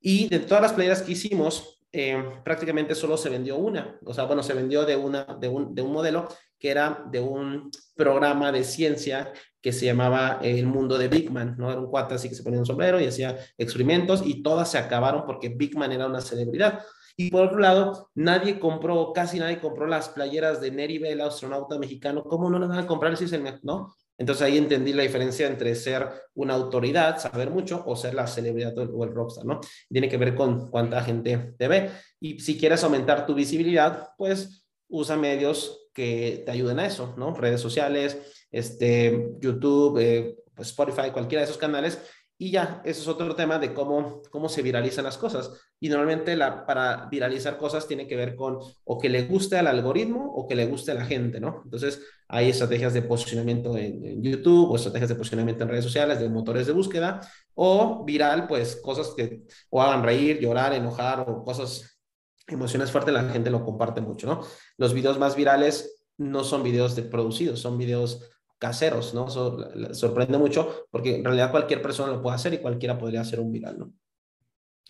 Y de todas las playeras que hicimos, eh, prácticamente solo se vendió una. O sea, bueno, se vendió de, una, de, un, de un modelo que era de un programa de ciencia que se llamaba El Mundo de Big Man, ¿no? Era un cuate así que se ponía un sombrero y hacía experimentos y todas se acabaron porque Big Man era una celebridad. Y por otro lado, nadie compró, casi nadie compró las playeras de Neri el astronauta mexicano. ¿Cómo no las van a comprar si es el no? Entonces ahí entendí la diferencia entre ser una autoridad, saber mucho, o ser la celebridad o el rockstar, ¿no? Tiene que ver con cuánta gente te ve. Y si quieres aumentar tu visibilidad, pues usa medios que te ayuden a eso, ¿no? Redes sociales, este, YouTube, eh, pues, Spotify, cualquiera de esos canales y ya, ese es otro tema de cómo, cómo se viralizan las cosas. Y normalmente la, para viralizar cosas tiene que ver con o que le guste al algoritmo o que le guste a la gente, ¿no? Entonces, hay estrategias de posicionamiento en, YouTube o estrategias de posicionamiento en redes sociales, de motores de búsqueda, o viral, pues cosas que o hagan reír, llorar, enojar o cosas, emociones fuertes, la gente lo comparte mucho, ¿no? Los videos más virales no son videos de producidos, son videos caseros, ¿no? sorprende mucho porque en realidad cualquier persona lo puede hacer y cualquiera podría hacer un viral, ¿no?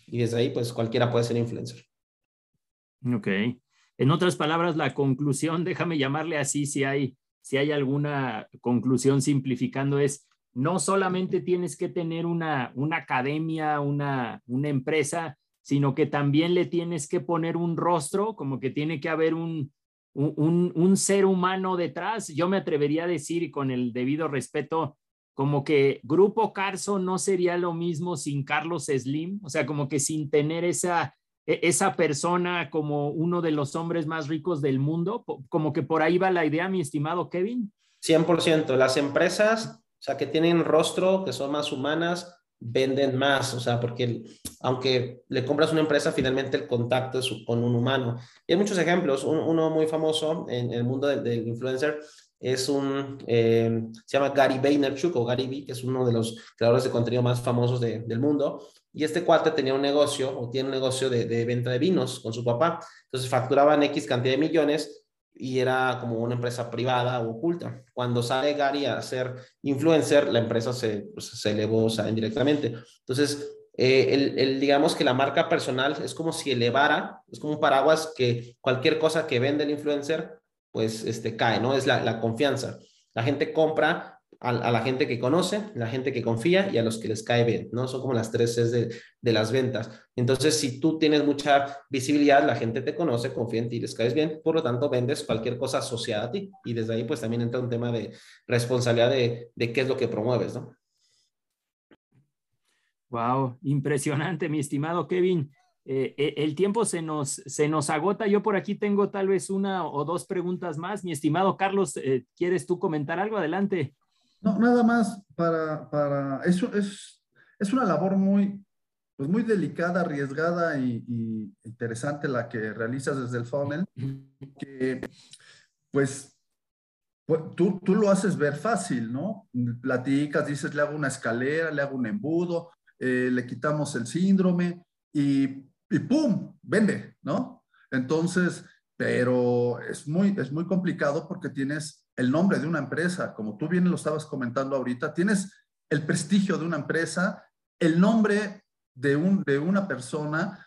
Y desde ahí, pues cualquiera puede ser influencer. Ok. En otras palabras, la conclusión, déjame llamarle así si hay, si hay alguna conclusión simplificando, es no solamente tienes que tener una, una academia, una, una empresa, sino que también le tienes que poner un rostro, como que tiene que haber un, un, ser humano detrás. Yo me atrevería a decir, con el debido respeto, como que Grupo Carso no sería lo mismo sin Carlos Slim, o sea, como que sin tener esa, e, esa persona como uno de los hombres más ricos del mundo, como que por ahí va la idea, mi estimado Kevin. 100%, las empresas, o sea, que tienen rostro, que son más humanas, venden más, o sea, porque aunque le compras una empresa, finalmente el contacto es con un humano. Y hay muchos ejemplos, uno muy famoso en, el mundo del, influencer es un, eh, se llama Gary Vaynerchuk o Gary Vee, que es uno de los creadores de contenido más famosos del mundo. Y este cuate tenía un negocio o tiene un negocio de, de venta de vinos con su papá. Entonces facturaban X cantidad de millones y era como una empresa privada o oculta. Cuando sale Gary a ser influencer, la empresa se, pues, se elevó o sea, indirectamente. Entonces, eh, el, el, digamos que la marca personal es como si elevara, es como un paraguas que cualquier cosa que vende el influencer, pues este, cae, ¿no? Es la, la confianza. La gente compra a, la gente que conoce, la gente que confía y a los que les cae bien, ¿no? Son como las tres Cs de, de, las ventas. Entonces, si tú tienes mucha visibilidad, la gente te conoce, confía en ti, les caes bien, por lo tanto, vendes cualquier cosa asociada a ti. Y desde ahí, pues también entra un tema de responsabilidad de, de qué es lo que promueves, ¿no? Wow, impresionante, mi estimado Kevin. Eh, eh, el tiempo se nos, se nos agota. Yo por aquí tengo tal vez una o dos preguntas más. Mi estimado Carlos, eh, ¿quieres tú comentar algo? Adelante. No, nada más para, para eso es, es una labor muy, pues muy delicada, arriesgada y, interesante la que realizas desde el funnel, que pues, tú, tú, lo haces ver fácil, ¿no? Platicas, dices, le hago una escalera, le hago un embudo, eh, le quitamos el síndrome y, y ¡pum! Vende, ¿no? Entonces, pero es muy, es muy complicado porque tienes el nombre de una empresa, como tú bien lo estabas comentando ahorita, tienes el prestigio de una empresa, el nombre de, un, de una persona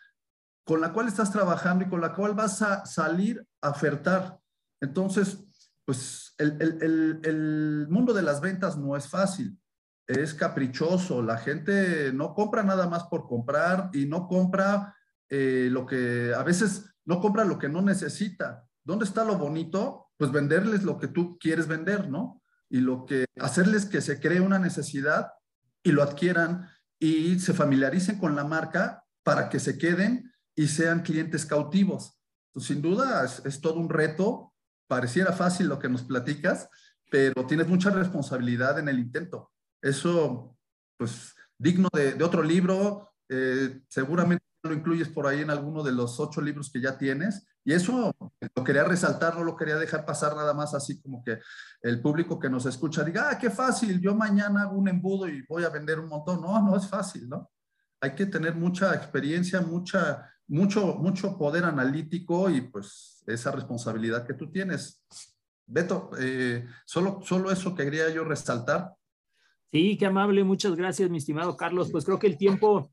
con la cual estás trabajando y con la cual vas a salir a ofertar. Entonces, pues el, mundo de las ventas no es fácil, es caprichoso, la gente no compra nada más por comprar y no compra eh, lo que, a veces no compra lo que no necesita. ¿Dónde está lo bonito? Pues venderles lo que tú quieres vender, ¿no? Y lo que, hacerles que se cree una necesidad y lo adquieran y se familiaricen con la marca para que se queden y sean clientes cautivos. Pues, sin duda es, todo un reto. Pareciera fácil lo que nos platicas, pero tienes mucha responsabilidad en el intento. Eso, pues, digno de, otro libro. Eh, seguramente lo incluyes por ahí en alguno de los ocho libros que ya tienes. Y eso lo quería resaltar, no lo quería dejar pasar nada más así como que el público que nos escucha diga, ah, qué fácil, yo mañana hago un embudo y voy a vender un montón. No, no es fácil, ¿no? Hay que tener mucha experiencia, mucha, mucho, mucho poder analítico y pues esa responsabilidad que tú tienes. Beto, eh, solo, solo eso quería yo resaltar. Sí, qué amable, muchas gracias, mi estimado Carlos. Pues creo que el tiempo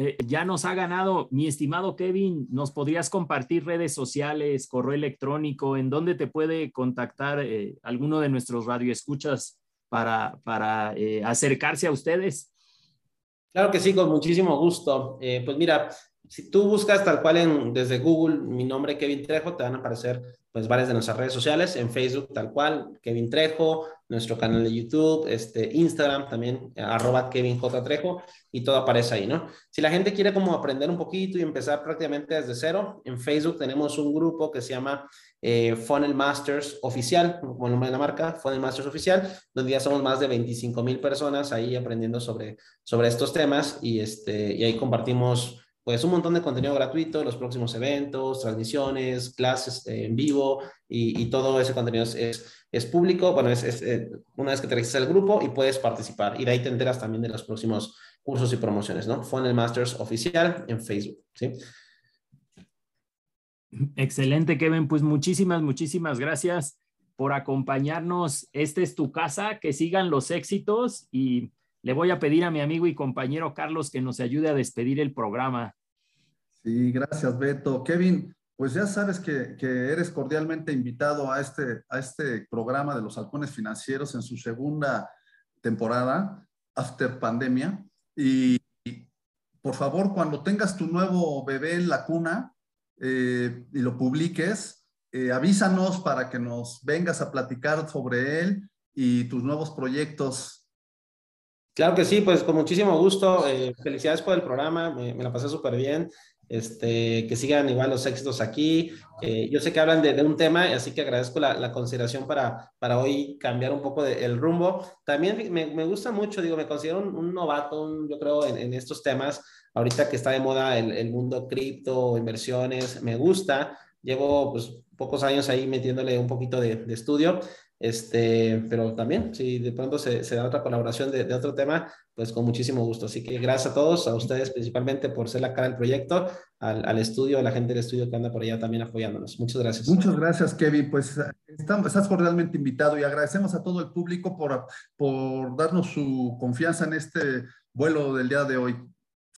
eh, ya nos ha ganado. Mi estimado Kevin, ¿nos podrías compartir redes sociales, correo electrónico, en dónde te puede contactar eh, alguno de nuestros radioescuchas para, para eh, acercarse a ustedes? Claro que sí, con muchísimo gusto. pues mira, si tú buscas tal cual en, desde Google mi nombre Kevin Trejo, te van a aparecer pues varias de nuestras redes sociales, en Facebook tal cual, Kevin Trejo, nuestro canal de YouTube, este, Instagram también, arroba Kevin J. Trejo, y todo aparece ahí, ¿no? Si la gente quiere como aprender un poquito y empezar prácticamente desde cero, en Facebook tenemos un grupo que se llama eh, Funnel Masters Oficial, como el nombre de la marca, Funnel Masters Oficial, donde ya somos más de 25 mil personas ahí aprendiendo sobre, sobre estos temas y, este, y ahí compartimos pues un montón de contenido gratuito, los próximos eventos, transmisiones, clases en vivo y, todo ese contenido es, es, público. Bueno, es, es, eh, una vez que te registras el grupo y puedes participar y de ahí te enteras también de los próximos cursos y promociones, ¿no? Funnel Masters oficial en Facebook, ¿sí? Excelente, Kevin. Pues muchísimas, muchísimas gracias por acompañarnos. Esta es tu casa, que sigan los éxitos y le voy a pedir a mi amigo y compañero Carlos que nos ayude a despedir el programa. Sí, gracias, Beto. Kevin, pues ya sabes que, eres cordialmente invitado a este, a este programa de los halcones financieros en su segunda temporada, After Pandemia. Y, por favor, cuando tengas tu nuevo bebé en la cuna eh, y lo publiques, eh, avísanos para que nos vengas a platicar sobre él y tus nuevos proyectos Claro que sí, pues con muchísimo gusto. Eh, felicidades por el programa, me, la pasé súper bien. Este, que sigan igual los éxitos aquí. Eh, yo sé que hablan de, un tema, así que agradezco la, consideración para, para hoy cambiar un poco el rumbo. También me, me, gusta mucho, digo, me considero un, novato, yo creo, en, estos temas. Ahorita que está de moda el, el mundo cripto, inversiones, me gusta. Llevo pues pocos años ahí metiéndole un poquito de estudio este, pero también, si de pronto se, da otra colaboración de, otro tema, pues con muchísimo gusto. Así que gracias a todos, a ustedes principalmente por ser la cara del proyecto, al, estudio, a la gente del estudio que anda por allá también apoyándonos. Muchas gracias. Muchas gracias, Kevin. Pues estamos, estás cordialmente invitado y agradecemos a todo el público por, por darnos su confianza en este vuelo del día de hoy.